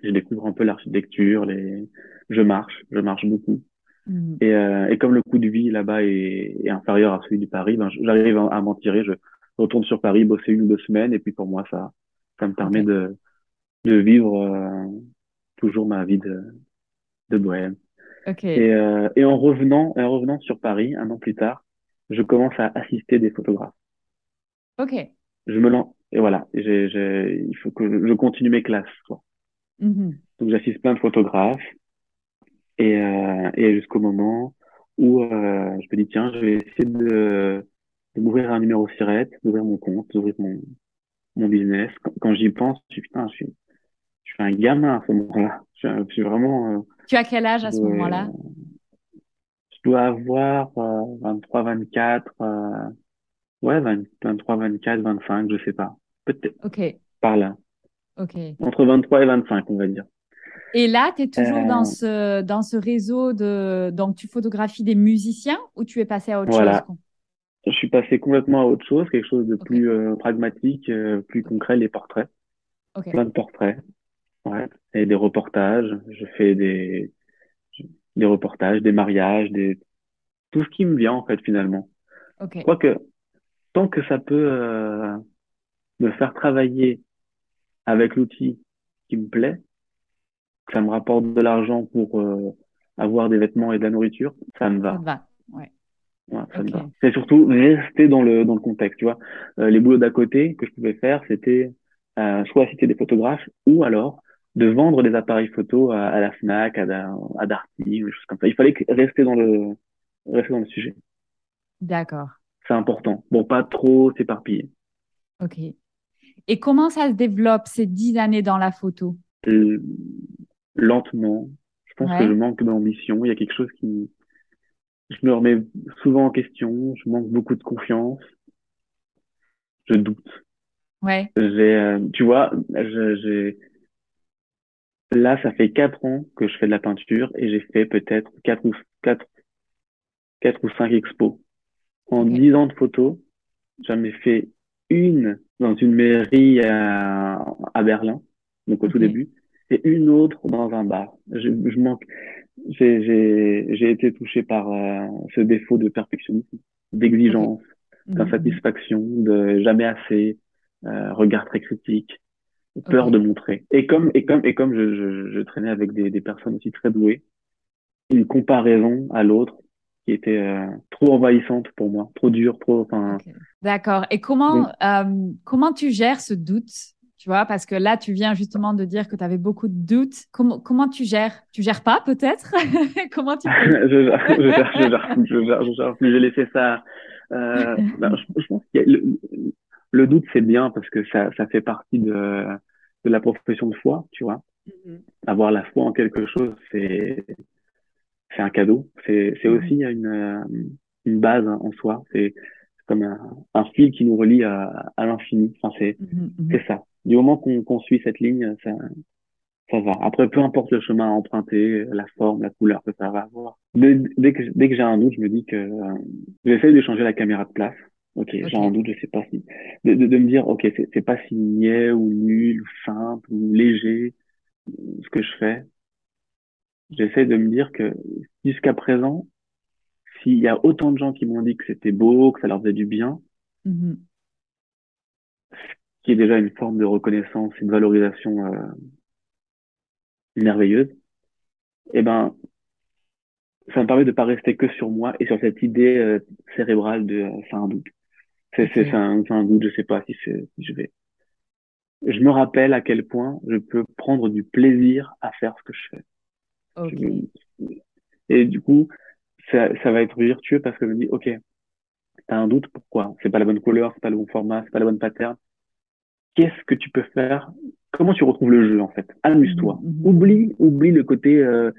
Je découvre un peu l'architecture, les... je marche, je marche beaucoup. Mm. Et, euh, et, comme le coût de vie là-bas est, est, inférieur à celui du Paris, ben, j'arrive à, m'en tirer. Je retourne sur Paris, bosser une ou deux semaines, et puis pour moi, ça, ça me permet de, de vivre euh, toujours ma vie de, de bohème. Okay. Et, euh, et en revenant, en revenant sur Paris, un an plus tard, je commence à assister des photographes. Ok. Je me lance, et voilà, j'ai, j'ai, il faut que je continue mes classes. Quoi. Mm-hmm. Donc j'assiste plein de photographes et, euh, et jusqu'au moment où euh, je me dis tiens, je vais essayer de, de m'ouvrir un numéro SIRET, d'ouvrir mon compte, d'ouvrir mon, mon business. Quand, quand j'y pense, je suis putain, je suis, je suis un gamin à ce moment-là. Je, je suis, vraiment. Euh, tu as quel âge à ce moment-là? Je dois avoir 23, euh, 24. Euh, ouais, 23, 24, 25, je sais pas. Peut-être. Ok. Par là. Ok. Entre 23 et 25, on va dire. Et là, tu es toujours dans, euh. ce, dans ce réseau de. Donc, tu photographies des musiciens ou tu es passé à autre voilà. chose Je suis passé complètement à autre chose, quelque chose de plus euh, pragmatique, euh, plus concret, les portraits. Okay. Plein de portraits. Ouais. Et des reportages. Je fais des, des reportages, des mariages, des... tout ce qui me vient, en fait, finalement. Okay. Je crois que tant que ça peut me faire travailler avec l'outil qui me plaît, que ça me rapporte de l'argent pour euh, avoir des vêtements et de la nourriture, ça me va. Ça va, ouais. ouais ça me va. C'est surtout rester dans le dans le contexte, tu vois. Euh, les boulots d'à côté que je pouvais faire, c'était euh, soit assister des photographes ou alors de vendre des appareils photo à, à la Fnac, à, à Darty, des choses comme ça. Il fallait rester dans le rester dans le sujet. D'accord. C'est important. Bon, pas trop s'éparpiller. Ok. Et comment ça se développe ces dix années dans la photo? Euh, Lentement. Je pense que je manque d'ambition. Il y a quelque chose qui... Je me remets souvent en question. Je manque beaucoup de confiance. Je doute. Ouais. J'ai, euh, tu vois, j'ai... Là, ça fait quatre ans que je fais de la peinture et j'ai fait peut-être quatre ou quatre, quatre ou cinq expos. En dix ans de photo, j'en ai fait une dans une mairie à, à Berlin, donc au tout début, et une autre dans un bar. Je, je manque, j'ai été touché par euh, ce défaut de perfectionnisme, d'exigence, mhm. d'insatisfaction, de jamais assez, euh, regard très critique, peur de montrer. Et comme et comme et comme je, je, je traînais avec des, des personnes aussi très douées, une comparaison à l'autre qui était euh, trop envahissante pour moi, trop dure, trop. Enfin. D'accord. Et comment euh, comment tu gères ce doute Tu vois, parce que là, tu viens justement de dire que tu avais beaucoup de doutes. Comment comment tu gères? Tu gères pas peut-être? Comment tu je, gère, je, gère, je, gère, je gère, je gère, J'ai laissé ça. Euh, ben, je, pense que le, le, doute c'est bien parce que ça ça fait partie de de la profession de foi, tu vois. Mm-hmm. Avoir la foi en quelque chose, c'est c'est un cadeau. C'est c'est mhm. aussi une une base en soi. C'est comme un, un, fil qui nous relie à, à l'infini. Enfin, c'est mhm, mhm. c'est ça. Du moment qu'on qu'on suit cette ligne, ça ça va. Après, peu importe le chemin à emprunter, la forme, la couleur que ça va avoir. Dès, dès que dès que j'ai un doute, je me dis que euh, j'essaie de changer la caméra de place. Ok, j'ai un doute, je sais pas si. De, de, me dire, ok, c'est pas signé ou nul ou simple ou léger ce que je fais. J'essaie de me dire que jusqu'à présent, s'il y a autant de gens qui m'ont dit que c'était beau, que ça leur faisait du bien, mm-hmm. qui est déjà une forme de reconnaissance, une valorisation euh, merveilleuse, eh ben, ça me permet de pas rester que sur moi et sur cette idée euh, cérébrale de euh, c'est un doute. C'est c'est un, un, doute, je sais pas si, si je vais. Je me rappelle à quel point je peux prendre du plaisir à faire ce que je fais. Okay. Et du coup, ça, ça va être virtueux parce que je me dis, ok, t'as un doute, pourquoi? C'est pas la bonne couleur, c'est pas le bon format, c'est pas la bonne pattern. Qu'est-ce que tu peux faire? Comment tu retrouves le jeu en fait? Amuse-toi. Mhm, mhm. Oublie, oublie le côté. Euh,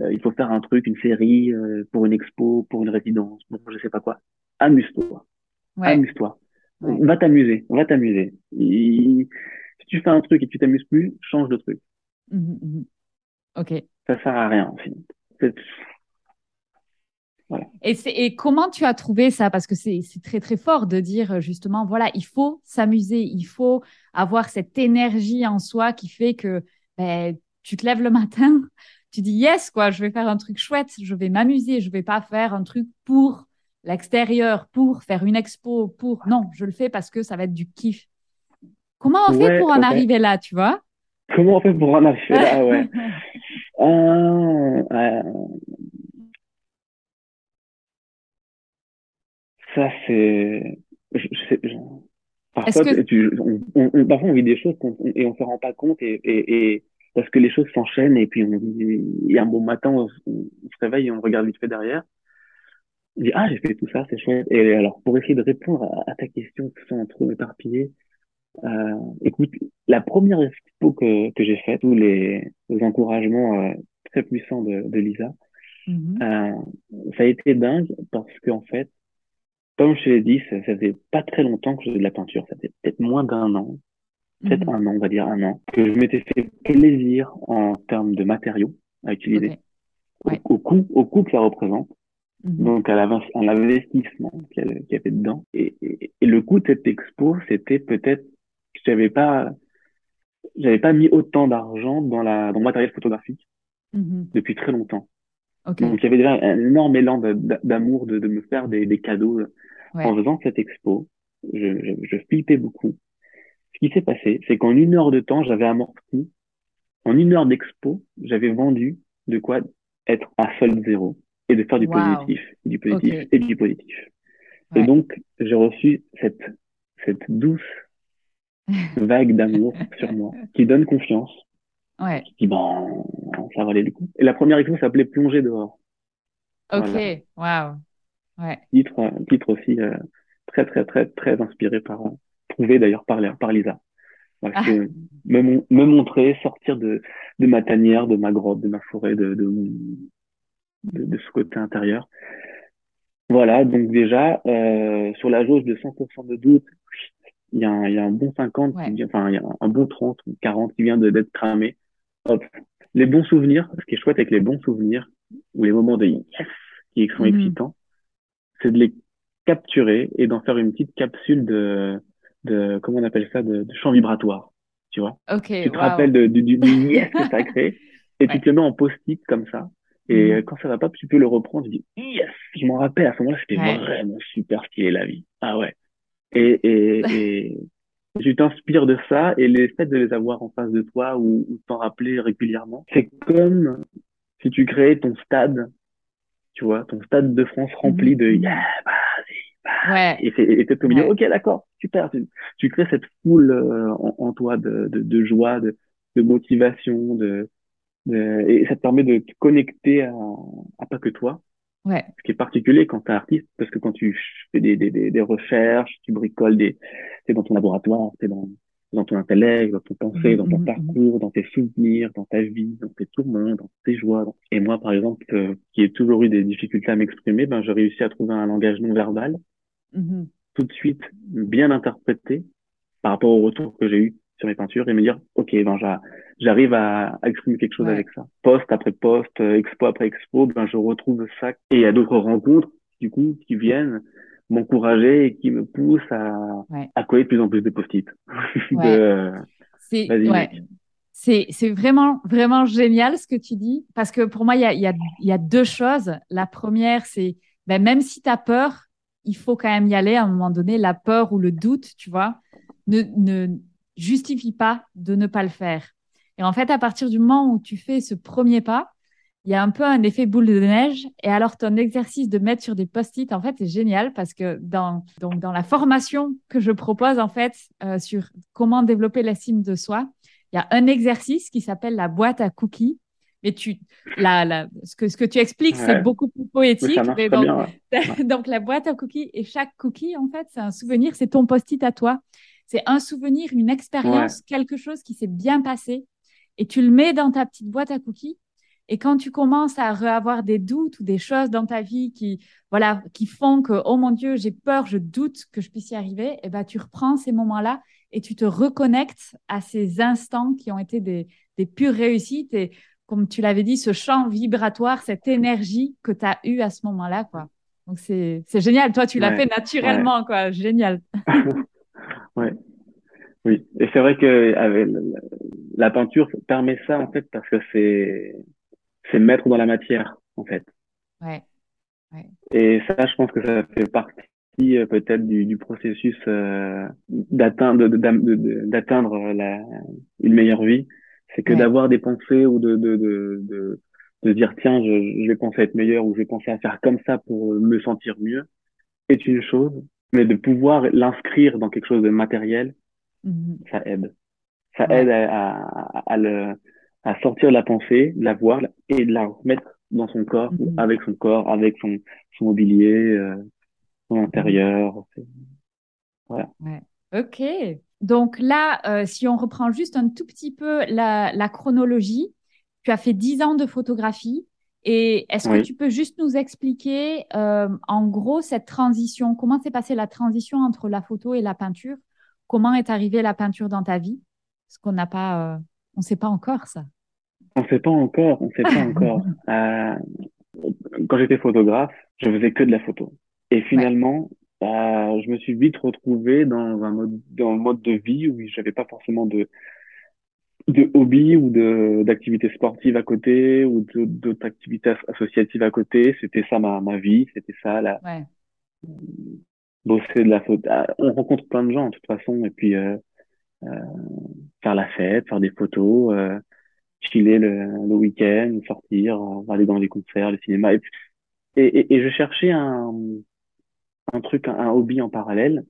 euh, il faut faire un truc, une série euh, pour une expo, pour une résidence, pour je sais pas quoi. Amuse-toi. Amuse-toi. Va t'amuser. Va t'amuser. Si tu fais un truc et tu t'amuses plus, change de truc. Mhm, ok. Ça sert à rien en fait. Et, et, comment tu as trouvé ça? Parce que c'est très très fort de dire justement, voilà, il faut s'amuser, il faut avoir cette énergie en soi qui fait que ben, tu te lèves le matin, tu dis yes, quoi, je vais faire un truc chouette, je vais m'amuser, je vais pas faire un truc pour l'extérieur, pour faire une expo, pour... Non, je le fais parce que ça va être du kiff. Comment on fait pour en arriver là, tu vois? Comment on fait pour en arriver là, ouais. Euh, euh, ça, c'est. Parfois, on, on, parfois, on vit des choses et on se rend pas compte et, et, et parce que les choses s'enchaînent et puis on il y a un bon matin, on, se réveille et on regarde vite fait derrière. On dit, ah, j'ai fait tout ça, c'est chouette. Et alors, pour essayer de répondre à, ta question, sans trop éparpillé, euh, écoute, la première expo que, que j'ai faite, tous les, les encouragements euh, très puissants de, de Lisa, mm-hmm. euh, ça a été dingue parce qu'en fait, comme je l'ai dit, ça, faisait pas très longtemps que je faisais de la peinture. Ça fait peut-être moins d'un an, peut-être mhm. un an, on va dire un an, que je m'étais fait plaisir en termes de matériaux à utiliser, au, coût, au coût que ça représente. Mhm. Donc, à l'investissement qu'il y, avait dedans. Et, et, le coût de cette expo, c'était peut-être que j'avais pas, j'avais pas mis autant d'argent dans la, dans le matériel photographique mhm. depuis très longtemps. Donc, il y avait déjà un énorme élan d'amour de, de, me faire des, des cadeaux en faisant cette expo. Je, je, je flippais beaucoup. Ce qui s'est passé, c'est qu'en une heure de temps, j'avais amorti. En une heure d'expo, j'avais vendu de quoi être à solde zéro et de faire du positif, du positif et du positif. Et donc, j'ai reçu cette, cette douce vague d'amour sur moi qui donne confiance Ouais. Je dis, bon, ça valait le coup. Et la première expo s'appelait Plonger dehors. Ok, waouh. Ouais. Titre, titre aussi euh, très, très, très, très inspiré par, euh, trouvé d'ailleurs par, par Lisa. Voilà, ah. me, me montrer, sortir de, de ma tanière, de ma grotte, de ma forêt, de, de, de, de ce côté intérieur. Voilà, donc déjà, euh, sur la jauge de 100% de doute, il y, a un, il y a un bon 50, enfin, il y a un bon 30 ou 40 qui vient d'être cramé. Les bons souvenirs, ce qui est chouette avec les bons souvenirs, ou les moments de yes qui sont mhm. excitants, c'est de les capturer et d'en faire une petite capsule de, de comment on appelle ça, de, de champ vibratoire. Tu vois Tu te rappelles de, du, du, yes que ça a créé et tu te le mets en post-it comme ça. Et mhm. quand ça va pas, tu peux le reprendre. Tu dis yes, je m'en rappelle. À ce moment-là, c'était vraiment super stylé la vie. Ah ouais. Et, et, et, tu t'inspires de ça et le fait de les avoir en face de toi ou, ou t'en rappeler régulièrement, c'est comme si tu créais ton stade, tu vois, ton stade de France rempli de yeah, vas-y, ouais. et t'es au milieu, ok, d'accord, super, tu, tu, crées cette foule euh, en, en, toi de, de, de joie, de, de motivation, de, de, et ça te permet de te connecter à, à pas que toi, Ouais. Ce qui est particulier quand tu es artiste, parce que quand tu fais des, des, des, recherches, tu bricoles des, c'est dans ton laboratoire, c'est dans, dans ton intellect, dans ton pensée, dans ton mmh, mmh, mmh. parcours, dans tes souvenirs, dans ta vie, dans tes tourments, dans tes joies. Et moi, par exemple, euh, qui ai toujours eu des difficultés à m'exprimer, ben, j'ai réussi à trouver un langage non verbal, tout de suite bien interprété par rapport au retour que j'ai eu sur mes peintures et me dire, OK, ben, j'arrive à, exprimer quelque chose avec ça. Poste après poste, euh, expo après expo, ben, je retrouve ça. Et il y a d'autres rencontres, du coup, qui viennent, m'encourager et qui me pousse à, à coller de plus en plus de post-it. c'est c'est c'est vraiment vraiment génial ce que tu dis parce que pour moi il y a, y, a, y a deux choses. La première c'est ben, même si tu as peur, il faut quand même y aller à un moment donné. La peur ou le doute, tu vois, ne, ne justifie pas de ne pas le faire. Et en fait, à partir du moment où tu fais ce premier pas, il y a un peu un effet boule de neige. Et alors, ton exercice de mettre sur des post-it, en fait, c'est génial parce que dans, donc, dans la formation que je propose, en fait, euh, sur comment développer l'estime de soi, il y a un exercice qui s'appelle la boîte à cookies. Mais tu, la, la, ce, que, ce que tu expliques, c'est beaucoup plus poétique. donc, bien, donc, la boîte à cookies et chaque cookie, en fait, c'est un souvenir, c'est ton post-it à toi. C'est un souvenir, une expérience, quelque chose qui s'est bien passé. Et tu le mets dans ta petite boîte à cookies et quand tu commences à avoir des doutes ou des choses dans ta vie qui, voilà, qui font que, oh mon Dieu, j'ai peur, je doute que je puisse y arriver, et eh ben, tu reprends ces moments-là et tu te reconnectes à ces instants qui ont été des, des pures réussites. Et comme tu l'avais dit, ce champ vibratoire, cette énergie que tu as eue à ce moment-là, quoi. Donc, c'est, c'est génial. Toi, tu l'as fait naturellement, quoi. Génial. ouais. Oui. Et c'est vrai que avec la peinture permet ça, en fait, parce que c'est, c'est mettre dans la matière, en fait. Ouais. Et ça, je pense que ça fait partie euh, peut-être du, du processus euh, d'atteindre d'atteindre la une meilleure vie. C'est que d'avoir des pensées ou de de, de, de, de dire tiens, je, je vais penser à être meilleur ou je vais penser à faire comme ça pour me sentir mieux, est une chose. Mais de pouvoir l'inscrire dans quelque chose de matériel, mm-hmm. ça aide. Ça aide à, à, à le à sortir la pensée, de la voir et de la remettre dans son corps, mhm. avec son corps, avec son, son mobilier, euh, son intérieur. Voilà. Ouais. Ok. Donc là, euh, si on reprend juste un tout petit peu la, la chronologie, tu as fait 10 ans de photographie. Et est-ce que tu peux juste nous expliquer, euh, en gros, cette transition? Comment s'est passée la transition entre la photo et la peinture? Comment est arrivée la peinture dans ta vie? Ce qu'on n'a pas, on ne sait pas encore ça. On sait pas encore, on sait pas encore. Euh, quand j'étais photographe, je faisais que de la photo. Et finalement, euh, je me suis vite retrouvé dans un mode, dans un mode de vie où j'avais pas forcément de de hobby ou de d'activités sportives à côté ou d'autres activités associatives à côté. C'était ça ma, ma vie, c'était ça la ouais. bosser de la photo. Ah, on rencontre plein de gens de toute façon et puis euh, euh faire la fête, faire des photos. Euh, chiller le, le week-end, sortir, aller dans les concerts, les cinémas. Et, et, et je cherchais un, un truc, un, hobby en parallèle.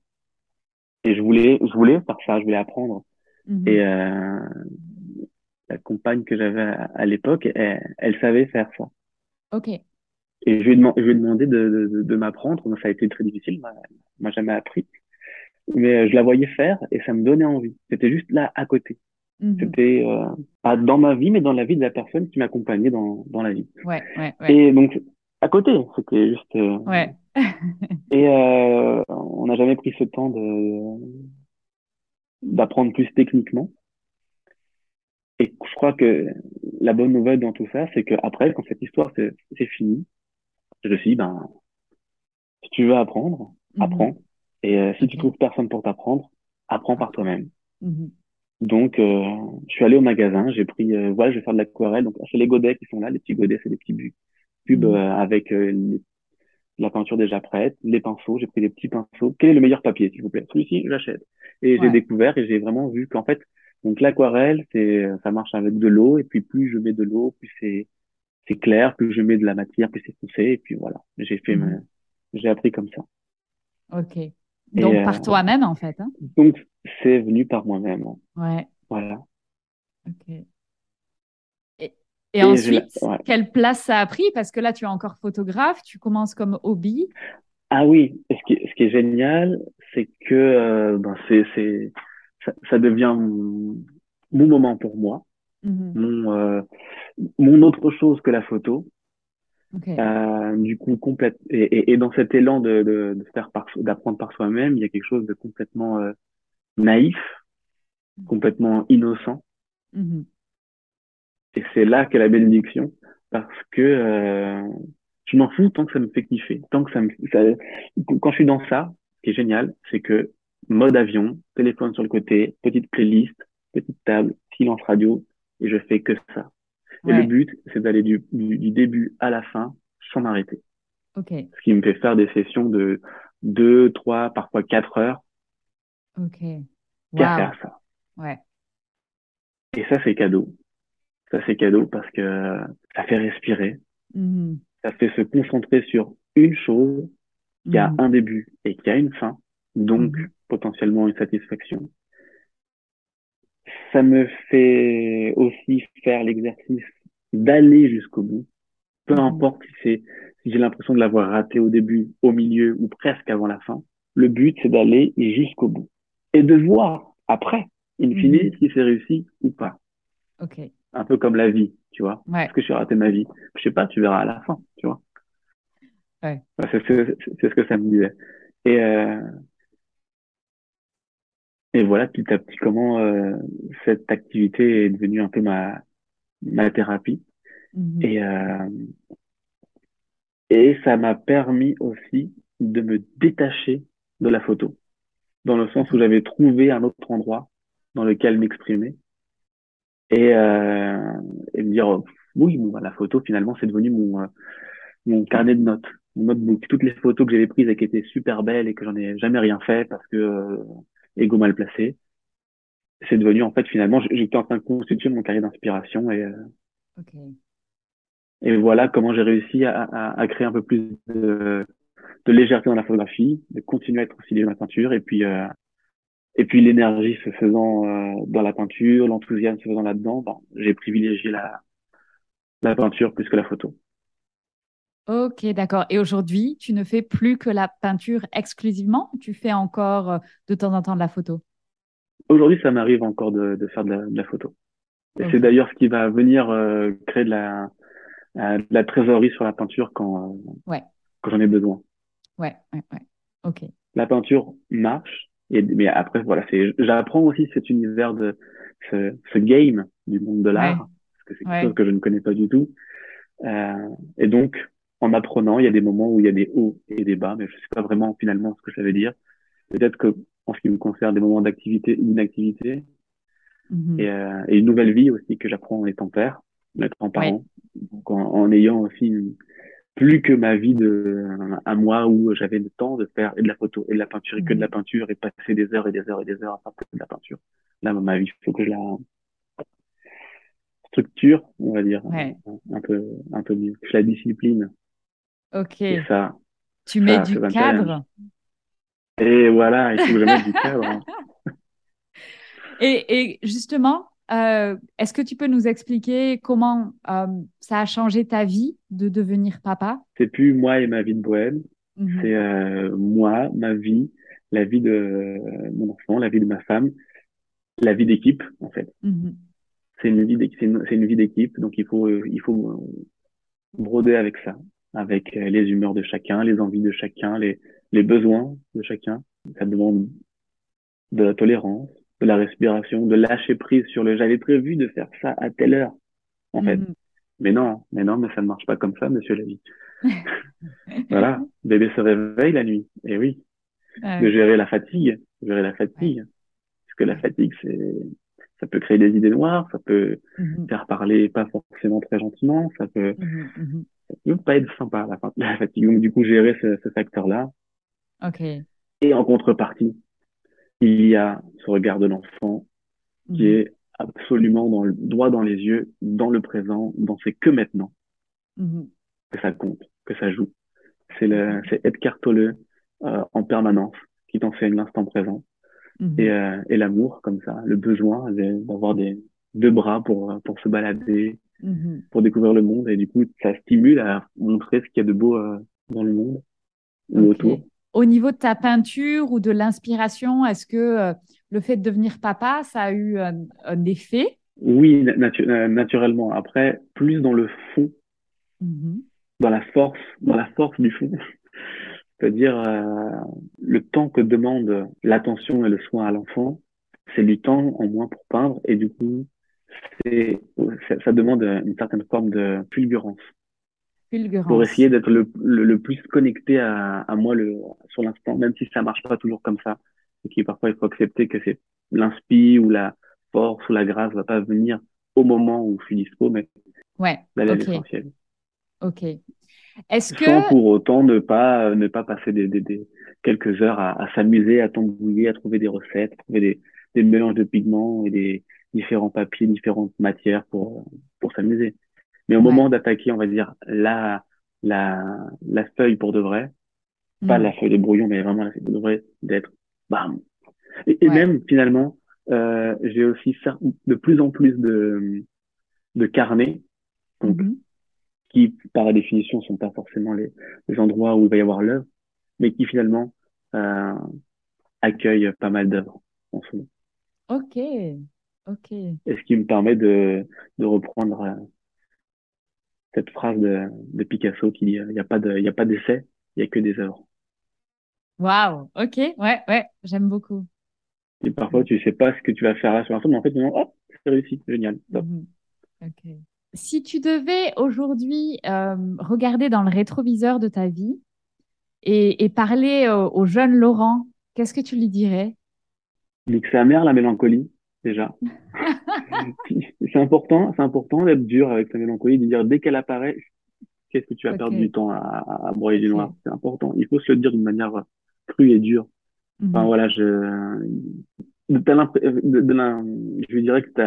Et je voulais, je voulais faire ça, je voulais apprendre. Mm-hmm. Et euh, la compagne que j'avais à, l'époque, elle, elle, savait faire ça. Ok. Et je lui ai, demandé, je lui ai demandé de, de, de, m'apprendre. Ça a été très difficile, m'a jamais appris. Mais je la voyais faire et ça me donnait envie. C'était juste là à côté. Mhm. C'était euh, pas dans ma vie, mais dans la vie de la personne qui m'accompagnait dans, dans la vie. Ouais, ouais, ouais. Et donc, à côté, c'était juste. Euh, ouais. et euh, on n'a jamais pris ce temps de d'apprendre plus techniquement. Et je crois que la bonne nouvelle dans tout ça, c'est que après, quand cette histoire c'est fini, je me suis dit, ben, si tu veux apprendre, mhm. apprends. Et euh, si tu trouves personne pour t'apprendre, apprends par toi-même. Mhm. Donc, euh, je suis allé au magasin, j'ai pris, euh, voilà, je vais faire de l'aquarelle. Donc, c'est les godets qui sont là, les petits godets, c'est des petits cubes mmh. euh, avec la peinture déjà prête, les pinceaux. J'ai pris des petits pinceaux. Quel est le meilleur papier, s'il vous plaît? Celui-ci, j'achète. Et j'ai découvert et j'ai vraiment vu qu'en fait, donc l'aquarelle, c'est, ça marche avec de l'eau. Et puis, plus je mets de l'eau, plus c'est, c'est clair. Plus je mets de la matière, plus c'est foncé. Et puis voilà, j'ai fait, mmh. j'ai appris comme ça. Ok. Donc, par toi-même, en fait. Hein donc, c'est venu par moi-même. Ouais. Voilà. Ok. Et, ensuite, quelle place ça a pris? Parce que là, tu es encore photographe, tu commences comme hobby. Ah oui, ce qui, ce qui est génial, c'est que euh, ben c'est, c'est, ça, ça, devient mon, moment pour moi, mon, euh, mon autre chose que la photo. Euh, du coup, complète. Et, et, dans cet élan de, de, de faire par, d'apprendre par soi-même, il y a quelque chose de complètement euh, naïf, complètement innocent. Mm-hmm. Et c'est là qu'est la bénédiction, parce que Je m'en fous tant que ça me fait kiffer. Tant que ça me, ça, quand je suis dans ça, ce qui est génial, c'est que mode avion, téléphone sur le côté, petite playlist, petite table, silence radio, et je fais que ça. Et le but, c'est d'aller du, du, début à la fin sans m'arrêter. Okay. Ce qui me fait faire des sessions de deux, trois, parfois quatre heures. Ok. Wow. Qu'à faire ça. Ouais. Et ça, c'est cadeau. Ça, c'est cadeau parce que ça fait respirer. Mm-hmm. Ça fait se concentrer sur une chose qui a mm-hmm. un début et qui a une fin. Donc, mm-hmm. Potentiellement une satisfaction. Ça me fait aussi faire l'exercice d'aller jusqu'au bout. Peu importe si c'est, si j'ai l'impression de l'avoir raté au début, au milieu ou presque avant la fin. Le but, c'est d'aller jusqu'au bout. Et de voir après, in fine, si c'est réussi ou pas. Ok. Un peu comme la vie, tu vois. Ouais. Est-ce que j'ai raté ma vie? Je sais pas, tu verras à la fin, tu vois. Ouais. c'est ce que ça me disait. Et, euh, et voilà, petit à petit, comment euh, cette activité est devenue un peu ma, ma thérapie. Mhm. Et, euh, et ça m'a permis aussi de me détacher de la photo, dans le sens où j'avais trouvé un autre endroit dans lequel m'exprimer et, euh, et me dire oui, bon, bah, la photo finalement c'est devenu mon mon carnet de notes, mon notebook. Toutes les photos que j'avais prises et qui étaient super belles et que j'en ai jamais rien fait parce que ego mal placé, c'est devenu en fait finalement j'étais en train de constituer mon carnet d'inspiration et euh, et voilà comment j'ai réussi à, à, à, créer un peu plus de, de, légèreté dans la photographie, de continuer à être aussi dans la peinture et puis euh, et puis l'énergie se faisant euh, dans la peinture, l'enthousiasme se faisant là-dedans, ben, j'ai privilégié la la peinture plus que la photo. Ok, d'accord. Et aujourd'hui, tu ne fais plus que la peinture exclusivement Tu fais encore euh, de temps en temps de la photo? Aujourd'hui, ça m'arrive encore de, de, faire de la, de la photo. Et c'est d'ailleurs ce qui va venir euh, créer de la, euh, de la trésorerie sur la peinture quand, euh, ouais. quand j'en ai besoin. Ouais, ouais, ouais. Ok. La peinture marche, et, mais après, voilà, c'est, j'apprends aussi cet univers de ce, ce game du monde de l'art, parce que c'est quelque chose que je ne connais pas du tout. Euh, et donc, en apprenant, il y a des moments où il y a des hauts et des bas, mais je sais pas vraiment finalement ce que ça veut dire. Peut-être que, en ce qui me concerne, des moments d'activité d'inactivité, mm-hmm. et, euh, et, une nouvelle vie aussi que j'apprends en étant père, en étant parent, donc en, en, ayant aussi plus que ma vie de un mois où j'avais le temps de faire et de la photo et de la peinture et que de la mm-hmm. peinture et passer des heures et des heures et des heures à faire que de la peinture. Là, ma vie, il faut que je la structure, on va dire, ouais. un, peu un peu mieux, que je la discipline Ok. Et ça, tu mets du cadre. Et voilà, il faut que je mette du cadre. Hein. Et, et, justement, euh, est-ce que tu peux nous expliquer comment euh, ça a changé ta vie de devenir papa? C'est plus moi et ma vie de bohème, Mhm. c'est euh, moi, ma vie, la vie de mon enfant, la vie de ma femme, la vie d'équipe en fait. Mhm. C'est une vie d'équipe, c'est une, c'est une vie d'équipe, donc il faut il faut broder avec ça, avec les humeurs de chacun, les envies de chacun, les les besoins de chacun. Ça demande de la tolérance, de la respiration, de lâcher prise sur le j'avais prévu de faire ça à telle heure, en fait. Mhm. Mais non, mais non, mais ça ne marche pas comme ça, monsieur la vie. voilà, bébé se réveille la nuit, et oui. Ah De gérer la fatigue, gérer la fatigue. Parce que la fatigue, c'est, ça peut créer des idées noires, ça peut Mhm. faire parler pas forcément très gentiment, ça peut, Mhm. Ça peut pas être sympa, la, fa- la fatigue. Donc, du coup, gérer ce, ce facteur-là. Ok. Et en contrepartie, il y a ce regard de l'enfant qui Mhm. est absolument dans le, droit dans les yeux, dans le présent, dans c'est que maintenant Mhm. que ça compte, que ça joue. C'est le, c'est Edgar Tolle euh, en permanence qui t'enseigne l'instant présent Mhm. et, euh, et l'amour comme ça, le besoin d'avoir des deux bras pour pour se balader, Mhm. pour découvrir le monde et du coup ça stimule à montrer ce qu'il y a de beau euh, dans le monde ou autour. Au niveau de ta peinture ou de l'inspiration, est-ce que euh, le fait de devenir papa, ça a eu un, un effet? Oui, na- natu- euh, naturellement. Après, plus dans le fond Mhm. dans la force, dans la force du fond. C'est-à-dire euh, le temps que demande l'attention et le soin à l'enfant, c'est du temps en moins pour peindre et du coup, c'est ça, demande une certaine forme de fulgurance. pour essayer d'être le, le, plus connecté à, à moi le, sur l'instant, même si ça marche pas toujours comme ça. Et qui parfois il faut accepter que c'est l'inspi ou la force ou la grâce va pas venir au moment où je suis dispo, mais ouais, d'aller okay. l'essentiel. Ok. Est-ce que sans pour autant ne pas ne pas passer des, des, des quelques heures à, à s'amuser, à tambouiller, à trouver des recettes, à trouver des, des mélanges de pigments et des différents papiers, différentes matières pour pour s'amuser. Mais au moment d'attaquer, on va dire, la, la, la feuille pour de vrai, pas mm. la feuille de brouillon, mais vraiment la feuille de vrai, d'être bam. Et, et même, finalement, euh, j'ai aussi de plus en plus de, de carnets, donc, mm-hmm. qui, par définition, sont pas forcément les, les endroits où il va y avoir l'œuvre, mais qui finalement euh, accueillent pas mal d'œuvres en ce moment. Ok, ok. Et ce qui me permet de, de reprendre euh, cette phrase de, de Picasso qui dit il n'y a pas de il y a pas d'essai il y a que des œuvres. Waouh. Ok. Ouais ouais. J'aime beaucoup. Et parfois tu sais pas ce que tu vas faire là sur l'instant mais en fait non, oh c'est réussi. Génial. Mhm. ok. Si tu devais aujourd'hui euh, regarder dans le rétroviseur de ta vie et, et parler au, jeune Laurent qu'est-ce que tu lui dirais? Que c'est amer la mélancolie déjà. c'est important, c'est important d'être dur avec sa mélancolie, de dire dès qu'elle apparaît, qu'est-ce que tu vas perdre du temps à, à, broyer du noir? C'est important. Il faut se le dire d'une manière crue et dure. Enfin mhm. voilà, je, de, de, je dirais que tu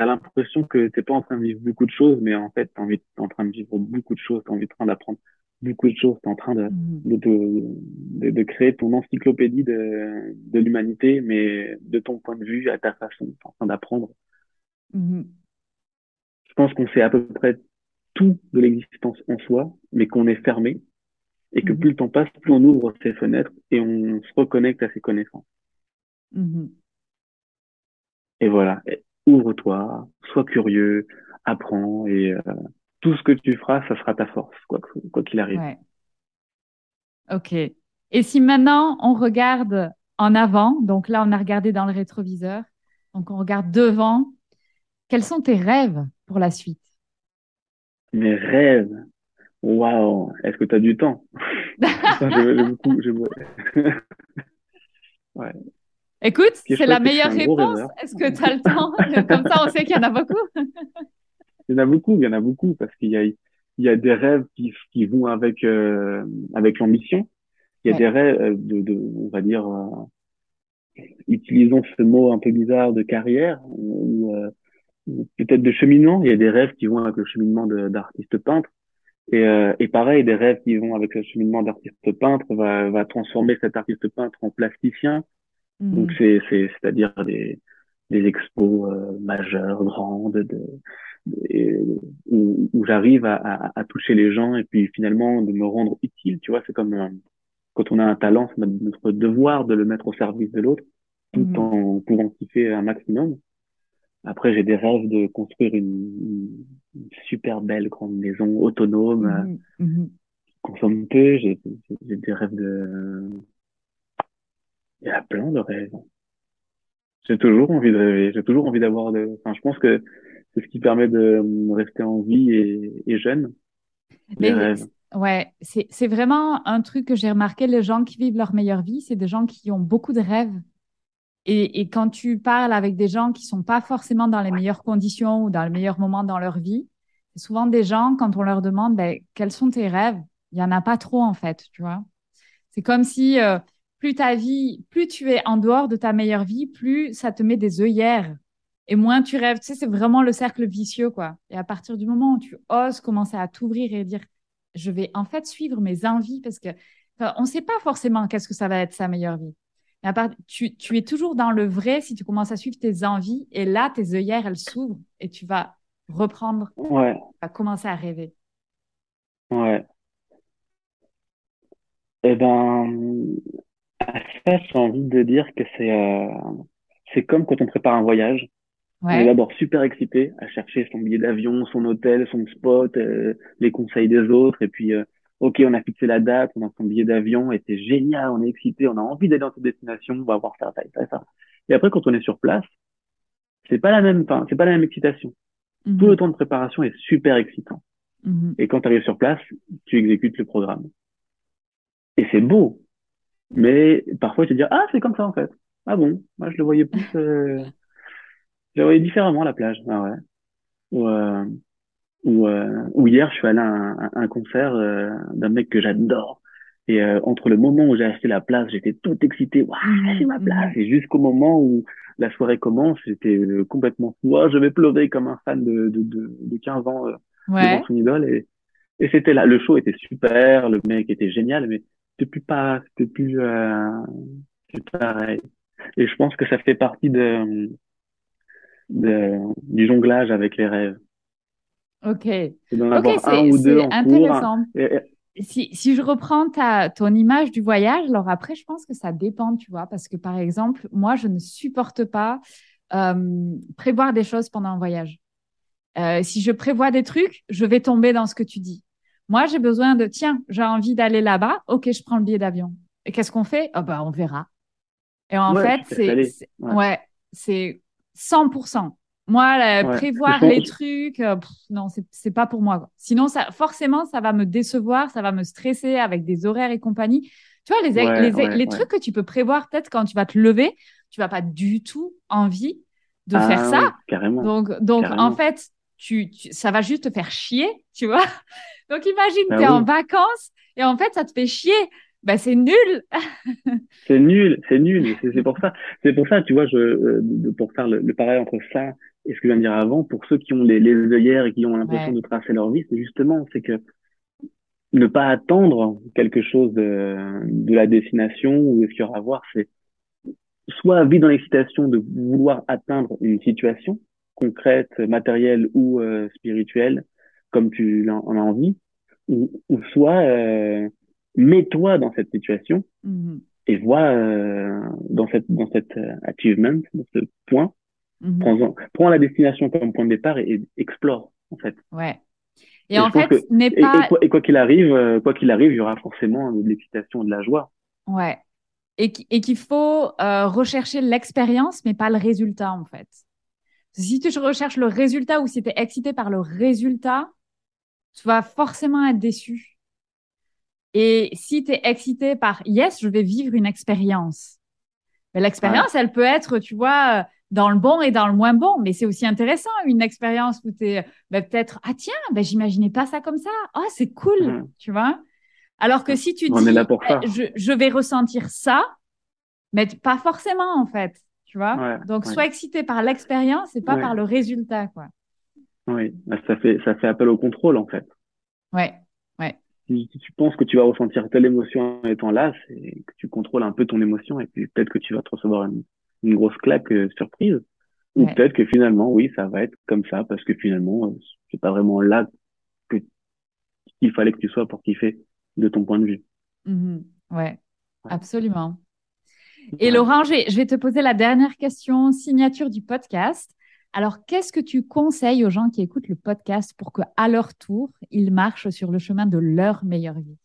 as, l'impression que t'es pas en train de vivre beaucoup de choses, mais en fait, tu es en train de vivre beaucoup de choses, tu es en train d'apprendre beaucoup de choses. Tu es en train de, mhm. de, de, de, créer ton encyclopédie de, de l'humanité, mais de ton point de vue, à ta façon. Tu en train d'apprendre. Mhm. Je pense qu'on sait à peu près tout de l'existence en soi, mais qu'on est fermé. Et que mhm. plus le temps passe, plus on ouvre ses fenêtres et on se reconnecte à ses connaissances. Et voilà, ouvre-toi, sois curieux, apprends et euh, tout ce que tu feras, ça sera ta force, quoi qu'il arrive. Ok. Et si maintenant on regarde en avant, donc là on a regardé dans le rétroviseur, donc on regarde devant, quels sont tes rêves pour la suite? Mes rêves? Waouh Est-ce que tu as du temps? J'ai beaucoup. ouais. Écoute, c'est la meilleure réponse. Est-ce que tu as le temps? Comme ça, on sait qu'il y en a beaucoup. Il y en a beaucoup, il y en a beaucoup, parce qu'il y a, il y a des rêves qui, qui vont avec, euh, avec l'ambition. Il y a des rêves euh, de, de, on va dire, euh, utilisons ce mot un peu bizarre de carrière, ou euh, peut-être de cheminement. Il y a des rêves qui vont avec le cheminement d'artiste peintre. Et, et pareil, des rêves qui vont avec le cheminement d'artiste peintre va, va transformer cet artiste peintre en plasticien. Mmh. Donc c'est, c'est, c'est-à-dire des, des expos euh, majeures, grandes, de, où, où j'arrive à, à, à, toucher les gens et puis finalement de me rendre utile. Tu vois, c'est comme euh, quand on a un talent, c'est notre devoir de le mettre au service de l'autre, tout mmh. en pouvant kiffer un maximum. Après, j'ai des rêves de construire une, une, super belle grande maison autonome, mmh. Mmh. qui consomme peu. J'ai des rêves de... Il y a plein de rêves. J'ai toujours envie de rêver. J'ai toujours envie d'avoir de... Enfin, je pense que c'est ce qui permet de rester en vie et, et jeune. Les rêves. Ouais, c'est vraiment un truc que j'ai remarqué. Les gens qui vivent leur meilleure vie, c'est des gens qui ont beaucoup de rêves. Et, et, quand tu parles avec des gens qui sont pas forcément dans les meilleures conditions ou dans le meilleur moment dans leur vie, c'est souvent des gens, quand on leur demande ben, quels sont tes rêves, il y en a pas trop en fait, tu vois. C'est comme si euh, plus ta vie, plus tu es en dehors de ta meilleure vie, plus ça te met des œillères et moins tu rêves. Tu sais, c'est vraiment le cercle vicieux, quoi. Et à partir du moment où tu oses commencer à t'ouvrir et dire, je vais en fait suivre mes envies, parce que on ne sait pas forcément qu'est-ce que ça va être sa meilleure vie. Mais à part, tu, tu es toujours dans le vrai si tu commences à suivre tes envies. Et là, tes œillères, elles s'ouvrent et tu vas reprendre, ouais. tu vas commencer à rêver. Ouais. Eh ben, à ça, j'ai envie de dire que c'est euh, c'est comme quand on prépare un voyage. On est d'abord super excité à chercher son billet d'avion, son hôtel, son spot, euh, les conseils des autres. Et puis, euh, ok, on a fixé la date, on a son billet d'avion et c'est génial, on est excité, on a envie d'aller dans cette destination, on va voir ça, ça, ça, ça. Et après, quand on est sur place, c'est pas la même, enfin, c'est pas la même excitation. Tout mhm. le temps de préparation est super excitant. Mhm. Et quand tu arrives sur place, tu exécutes le programme. Et c'est beau. Mais parfois, tu te dis, ah, c'est comme ça, en fait. Ah bon, moi, je le voyais plus, euh... je voyais différemment, la plage. Ah ouais. Ou, euh... Ou, euh... ou, hier, je suis allé à un, un concert euh, d'un mec que j'adore. Et euh, entre le moment où j'ai acheté la place, j'étais tout excité, waouh, j'ai ma place. Et jusqu'au moment où la soirée commence, j'étais euh, complètement fou. Oh, je vais pleurer comme un fan de, de, de, de 15 ans euh, devant son idole. Et, et c'était là, le show était super, le mec était génial, mais c'était plus pas, c'était plus, euh, plus pareil. Et je pense que ça fait partie de, de du jonglage avec les rêves. Ok. C'est d'en avoir un ou deux en intéressant. Cours. si, si, je reprends ta, ton image du voyage, alors après, je pense que ça dépend, tu vois, parce que par exemple, moi, je ne supporte pas euh, prévoir des choses pendant un voyage. Euh, si je prévois des trucs, je vais tomber dans ce que tu dis. Moi, j'ai besoin de, tiens, j'ai envie d'aller là-bas, ok, je prends le billet d'avion. Et qu'est-ce qu'on fait? Oh, bah, On verra. Et en fait, c'est ouais, c'est 100%. Moi, prévoir les trucs, euh, non, c'est pas pour moi. Sinon, ça, forcément, ça va me décevoir, ça va me stresser avec des horaires et compagnie. Tu vois, les, les, les trucs que tu peux prévoir peut-être quand tu vas te lever, tu vas pas du tout envie de ah faire ça. Carrément. Donc, donc en fait, tu, ça va juste te faire chier, tu vois. Donc, imagine, bah tu es en vacances et en fait, ça te fait chier. Bah, c'est nul. c'est nul, c'est nul. C'est pour ça. C'est pour ça, tu vois, je, euh, pour faire le, le, pareil entre ça et ce que je viens de dire avant, pour ceux qui ont les, les œillères et qui ont l'impression de tracer leur vie, c'est justement, c'est que ne pas attendre quelque chose de, de la destination ou de ce qu'il y aura à voir, c'est soit vivre dans l'excitation de vouloir atteindre une situation concrète, matérielle ou euh, spirituelle, comme tu en as envie, ou, ou soit euh, mets-toi dans cette situation mm-hmm. et vois euh, dans cette dans cette euh, achievement, dans ce point, mm-hmm. prends, prends la destination comme point de départ et, explore en fait. Ouais. Et, en fait, n'est pas. Et, quoi qu'il arrive, euh, quoi qu'il arrive, il y aura forcément de l'excitation, de la joie. Ouais. Et, et qu'il faut euh, rechercher l'expérience, mais pas le résultat en fait. Si tu recherches le résultat ou si tu es excité par le résultat, tu vas forcément être déçu. Et si tu es excité par yes, je vais vivre une expérience. Mais l'expérience, elle peut être, tu vois, dans le bon et dans le moins bon. Mais c'est aussi intéressant, une expérience où tu es ben, peut-être, ah tiens, ben, j'imaginais pas ça comme ça. Oh, c'est cool, mmh. tu vois. Alors que si tu dis, ben, je, je, vais ressentir ça, mais pas forcément, en fait. Tu vois Donc, sois excité par l'expérience et pas par le résultat, quoi. Oui, bah, ça fait, ça fait appel au contrôle, en fait. Ouais, ouais. Si, tu penses que tu vas ressentir telle émotion en étant là, c'est que tu contrôles un peu ton émotion et puis peut-être que tu vas te recevoir une, une grosse claque euh, surprise. Ou peut-être que finalement, oui, ça va être comme ça parce que finalement, euh, c'est pas vraiment là que qu'il fallait que tu sois pour kiffer de ton point de vue. Mm-hmm. ouais, absolument. Et Laurent, je vais te poser la dernière question, signature du podcast. Alors, qu'est-ce que tu conseilles aux gens qui écoutent le podcast pour qu'à leur tour, ils marchent sur le chemin de leur meilleure vie?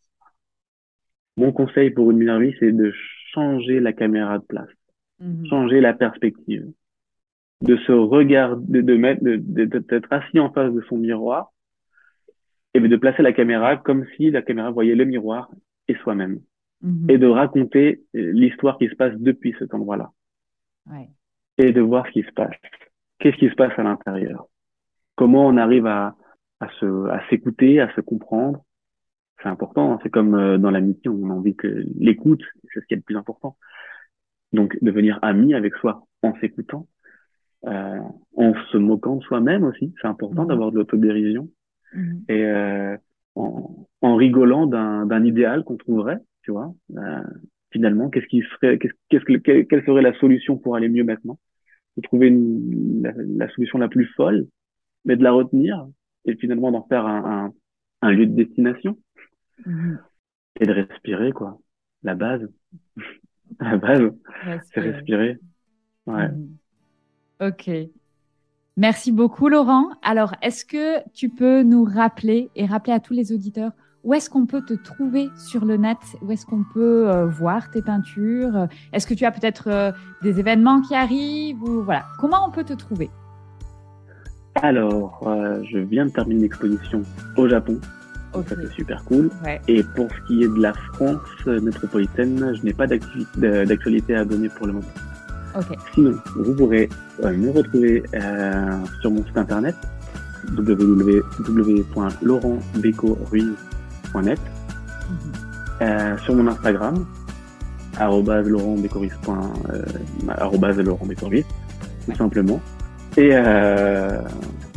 Mon conseil pour une meilleure vie, c'est de changer la caméra de place, mhm. changer la perspective, de se regarder, de mettre, d'être assis en face de son miroir et de placer la caméra comme si la caméra voyait le miroir et soi-même. Mhm. et de raconter euh, l'histoire qui se passe depuis cet endroit-là. Ouais. Et de voir ce qui se passe. Qu'est-ce qui se passe à l'intérieur? Comment on arrive à, à se, à s'écouter, à se comprendre? C'est important. Hein. C'est comme euh, dans l'amitié, on a envie que l'écoute, c'est ce qui est le plus important. Donc, devenir ami avec soi en s'écoutant, euh, en se moquant de soi-même aussi. C'est important mhm. d'avoir de l'autodérision. Mmh. Et euh, en, en rigolant d'un idéal qu'on trouverait tu vois. Euh, finalement, qu'est-ce qui serait, qu'est-ce, que, quelle, serait la solution pour aller mieux maintenant? De trouver une, la, solution la plus folle, mais de la retenir et finalement d'en faire un, un, un lieu de destination mm-hmm. et de respirer quoi. La base, la base, c'est respirer. Ouais. Mm-hmm. Ok. Merci beaucoup, Laurent. Alors, est-ce que tu peux nous rappeler et rappeler à tous les auditeurs où est-ce qu'on peut te trouver sur le net? Où est-ce qu'on peut euh, voir tes peintures? Est-ce que tu as peut-être euh, des événements qui arrivent ou voilà. Comment on peut te trouver? Alors, euh, je viens de terminer une exposition au Japon. Ça, c'est super cool. Et pour ce qui est de la France métropolitaine, je n'ai pas d'actualité à donner pour le moment. Sinon, vous pourrez me retrouver sur mon site internet www.laurentbecoruiz.net euh, sur mon Instagram laurentbecoruiz tout simplement et,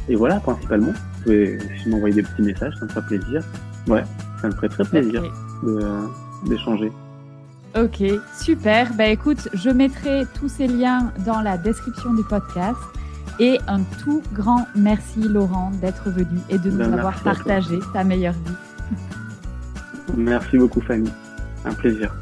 et voilà principalement vous pouvez m'envoyer des petits messages ça me fera plaisir ouais ça me ferait très plaisir d'échanger Ok, super. Bah écoute, je mettrai tous ces liens dans la description du podcast. Et un tout grand merci Laurent d'être venu et de nous ben, avoir partagé ta meilleure vie. Merci beaucoup Fanny. Un plaisir.